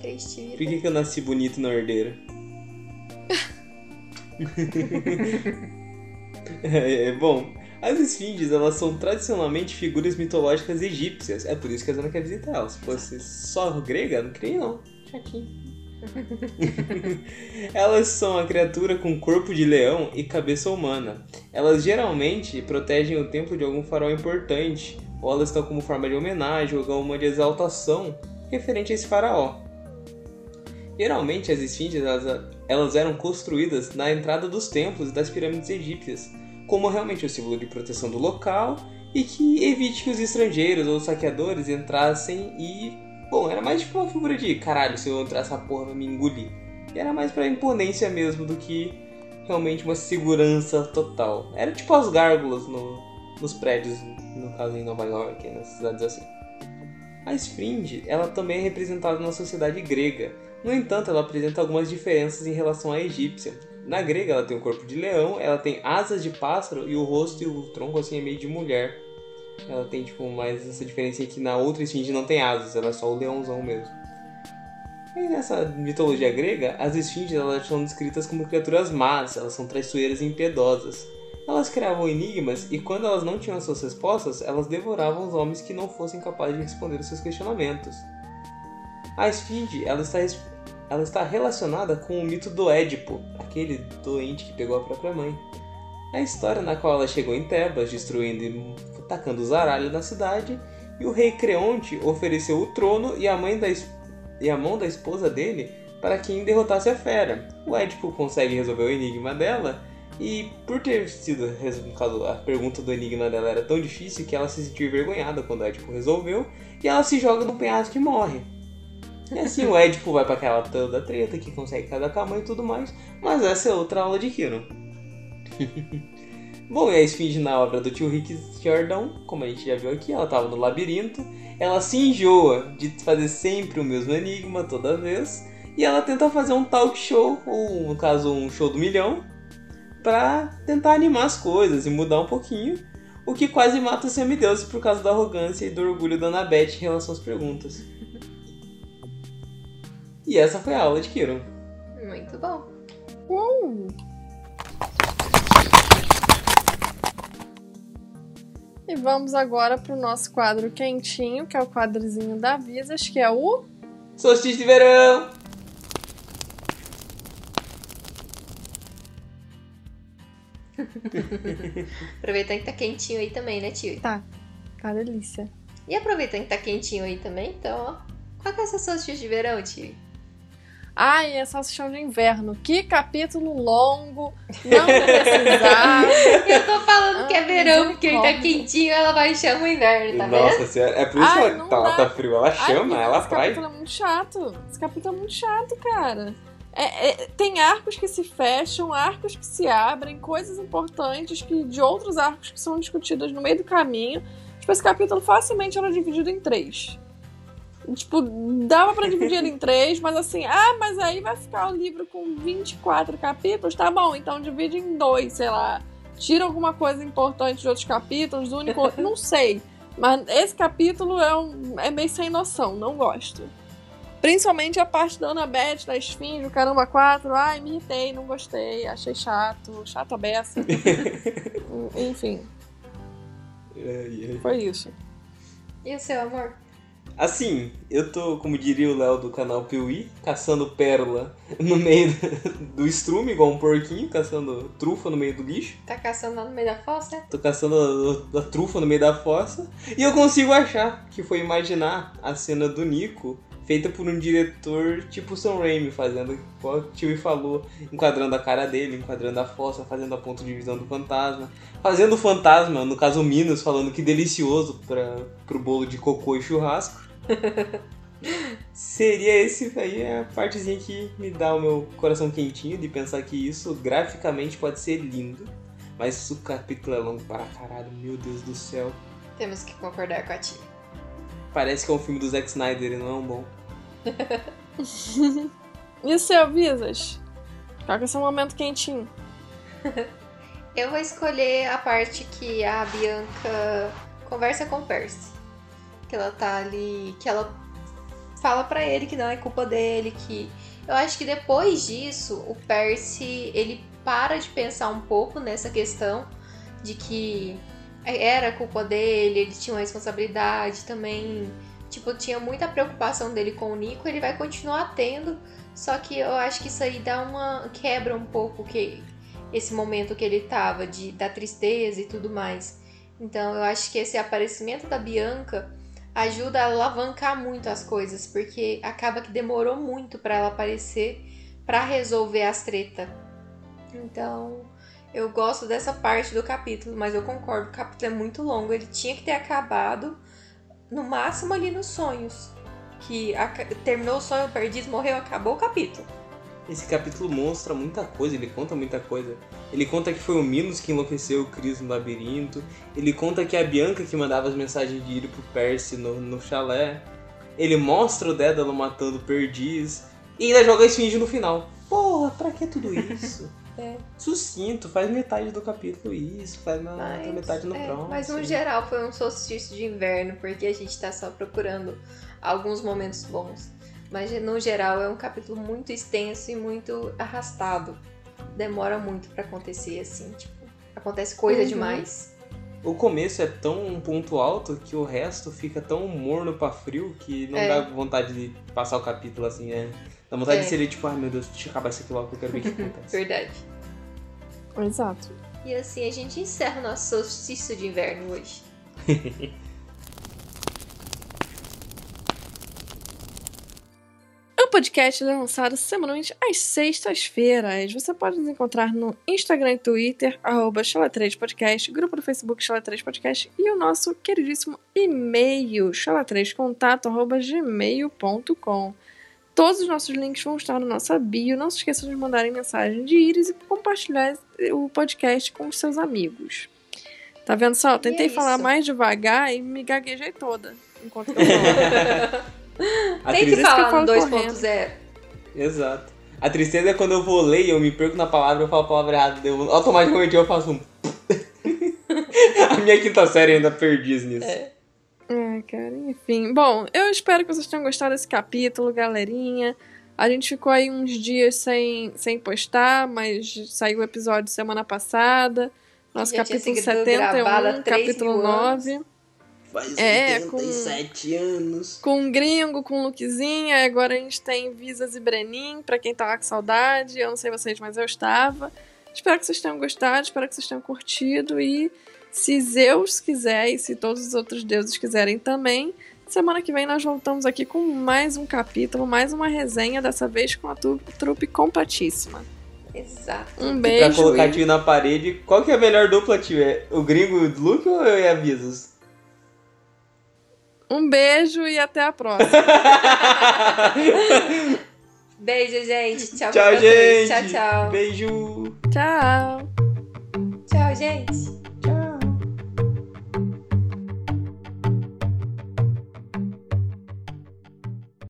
Triste vida. Por que, que eu nasci bonito na ordeira? é, é, bom, as esfinges, elas são tradicionalmente figuras mitológicas egípcias. É por isso que a Zana quer visitar elas. Se fosse só grega, não queria não. Chatinho. elas são a criatura com corpo de leão e cabeça humana. Elas geralmente protegem o templo de algum farol importante, ou elas estão como forma de homenagem ou uma de exaltação referente a esse faraó. Geralmente as esfinges elas, elas eram construídas na entrada dos templos e das pirâmides egípcias, como realmente o símbolo de proteção do local e que evite que os estrangeiros ou saqueadores entrassem e. Bom, era mais tipo uma figura de caralho, se eu entrar essa porra vai me engolir. E era mais pra imponência mesmo do que realmente uma segurança total. Era tipo as gárgulas no, nos prédios, no caso em Nova York, nas cidades assim. A esfinge, ela também é representada na sociedade grega. No entanto, ela apresenta algumas diferenças em relação à egípcia. Na grega, ela tem o corpo de leão, ela tem asas de pássaro e o rosto e o tronco assim é meio de mulher. Ela tem tipo mais essa diferença que na outra esfinge não tem asas, ela é só o leãozão mesmo. E nessa mitologia grega, as esfinges elas são descritas como criaturas más, elas são traiçoeiras e impiedosas. Elas criavam enigmas e quando elas não tinham as suas respostas, elas devoravam os homens que não fossem capazes de responder os seus questionamentos. A esfinge ela está, ela está relacionada com o mito do Édipo, aquele doente que pegou a própria mãe. É a história na qual ela chegou em Tebas, destruindo e atacando os aralhos na cidade, e o rei Creonte ofereceu o trono e a, mãe da, e a mão da esposa dele para quem derrotasse a fera. O Édipo consegue resolver o enigma dela e por ter sido, caso, a pergunta do enigma dela era tão difícil que ela se sentiu envergonhada quando o Édipo resolveu e ela se joga no penhasco e morre. E assim o Édipo vai para aquela toda treta que consegue casar com a mãe e tudo mais, mas essa é outra aula de Kiro. Bom, e a esfinge na obra do tio Rick Jordão, como a gente já viu aqui, ela estava no labirinto, ela se enjoa de fazer sempre o mesmo enigma toda vez, e ela tenta fazer um talk show, ou no caso um show do milhão, para tentar animar as coisas e mudar um pouquinho, o que quase mata o semideus por causa da arrogância e do orgulho da Annabeth em relação às perguntas. E essa foi a aula de Kiro. Muito bom. Uh. E vamos agora pro nosso quadro quentinho, que é o quadrozinho da Visas, que é o. Solstício de verão! Aproveitando que tá quentinho aí também, né, tio? Tá, tá delícia. E aproveitando que tá quentinho aí também, então, ó. Qual que é o seu solstício de verão, tio? Ai, é salsichão de inverno. Que capítulo longo. Não precisava. Eu tô falando que é Ai, verão, porque ele tá quentinho, ela vai chamar o inverno, tá vendo? Nossa senhora, é por isso Ai, que ela tá, tá frio. Ela Ai, chama, menina, ela esse atrai. capítulo é muito chato. Esse capítulo é muito chato, cara. É- é- tem arcos que se fecham, arcos que se abrem, coisas importantes que de outros arcos que são discutidas no meio do caminho. Tipo, esse capítulo facilmente era dividido em três. Tipo, dava pra dividir ele em três, mas assim, ah, mas aí vai ficar o livro com 24 capítulos, tá bom, então divide em dois, sei lá. Tira alguma coisa importante de outros capítulos, único, não sei. Mas esse capítulo é, um, é meio sem noção, não gosto. Principalmente a parte da Annabeth, da Esfinge, o Caramba 4. Ai, me irritei, não gostei, achei chato, chato a beça. Enfim, foi isso. E o seu amor? Assim, eu tô, como diria o Léo do canal Piuí, caçando pérola no meio do estrume, igual um porquinho, caçando trufa no meio do lixo. Tá caçando lá no meio da fossa? Tô caçando a, a trufa no meio da fossa. E eu consigo achar que foi imaginar a cena do Nico feita por um diretor tipo Sam Raimi, fazendo igual o Tio falou, enquadrando a cara dele, enquadrando a fossa, fazendo a ponto de visão do fantasma, fazendo o fantasma, no caso o Minos, falando que delicioso para pro bolo de cocô e churrasco. Seria esse aí a partezinha que me dá o meu coração quentinho de pensar que isso graficamente pode ser lindo. Mas o capítulo é longo para caralho, meu Deus do céu. Temos que concordar com a tia. Parece que é um filme do Zack Snyder e não é um bom. e o seu, Visas? Qual que é o seu momento quentinho? Eu vou escolher a parte que a Bianca conversa com o Percy. Que ela tá ali. Que ela fala para ele que não é culpa dele, que. Eu acho que depois disso, o Percy ele para de pensar um pouco nessa questão de que era culpa dele, ele tinha uma responsabilidade também. Tipo, tinha muita preocupação dele com o Nico, ele vai continuar tendo, só que eu acho que isso aí dá uma quebra um pouco que esse momento que ele tava de da tristeza e tudo mais. Então, eu acho que esse aparecimento da Bianca ajuda a alavancar muito as coisas, porque acaba que demorou muito para ela aparecer para resolver as treta. Então, eu gosto dessa parte do capítulo, mas eu concordo, o capítulo é muito longo, ele tinha que ter acabado no máximo ali nos sonhos. Que terminou o sonho perdido, morreu, acabou o capítulo. Esse capítulo mostra muita coisa, ele conta muita coisa. Ele conta que foi o Minos que enlouqueceu o Cris no labirinto. Ele conta que é a Bianca que mandava as mensagens de ir pro Percy no, no chalé. Ele mostra o Dédalo matando o Perdiz. E ainda joga a esfinge no final. Porra, pra que tudo isso? É. Sucinto, faz metade do capítulo isso, faz na Mas, metade no é, próximo. Mas no geral foi um solstício de inverno, porque a gente tá só procurando alguns momentos bons. Mas no geral é um capítulo muito extenso e muito arrastado. Demora muito para acontecer assim, tipo, acontece coisa Uhum. demais. O começo é tão um ponto alto que o resto fica tão morno pra frio que não É. dá vontade de passar o capítulo assim, é. Dá vontade É. de ser tipo, ai meu Deus, deixa eu acabar isso aqui logo que eu quero ver o que acontece. Verdade. Exato. E assim a gente encerra o nosso solstício de inverno hoje. podcast é lançado semanalmente às sextas-feiras. Você pode nos encontrar no Instagram e Twitter, arroba Chala3podcast, grupo do Facebook Chala3podcast e o nosso queridíssimo e-mail, chala3contato, arroba gmail.com. Todos os nossos links vão estar na nossa bio. Não se esqueçam de mandarem mensagem de íris e compartilhar o podcast com os seus amigos. Tá vendo só? Eu tentei é falar mais devagar e me gaguejei toda enquanto eu falo. A Tem que tristeza... que eu falar correndo. 2.0. Exato. A tristeza é quando eu vou ler e eu me perco na palavra, eu falo a palavra errada, eu, automaticamente eu faço um. a minha quinta série ainda perdi nisso. É. É, cara, enfim. Bom, eu espero que vocês tenham gostado desse capítulo, galerinha. A gente ficou aí uns dias sem, sem postar, mas saiu o episódio semana passada. Nosso Já capítulo sido gravado há 71, três capítulo mil anos. 9. Faz É, 87 anos. Com o Gringo, com o Luquezinha. e Agora a gente tem Visas e Brenin, pra quem tava com saudade. Eu não sei vocês, mas eu estava. Espero que vocês tenham gostado, espero que vocês tenham curtido. E se Zeus quiser e se todos os outros deuses quiserem também, semana que vem nós voltamos aqui com mais um capítulo, mais uma resenha, dessa vez com a trupe completíssima. Exato. Um Pra beijo. colocar e- tio na parede, qual que é a melhor dupla, tio? É o gringo Luke ou eu e a Visos? Um beijo e até a próxima. Beijo, gente. Tchau, Tchau, gente. Tchau, tchau. Beijo. Tchau. Tchau, gente.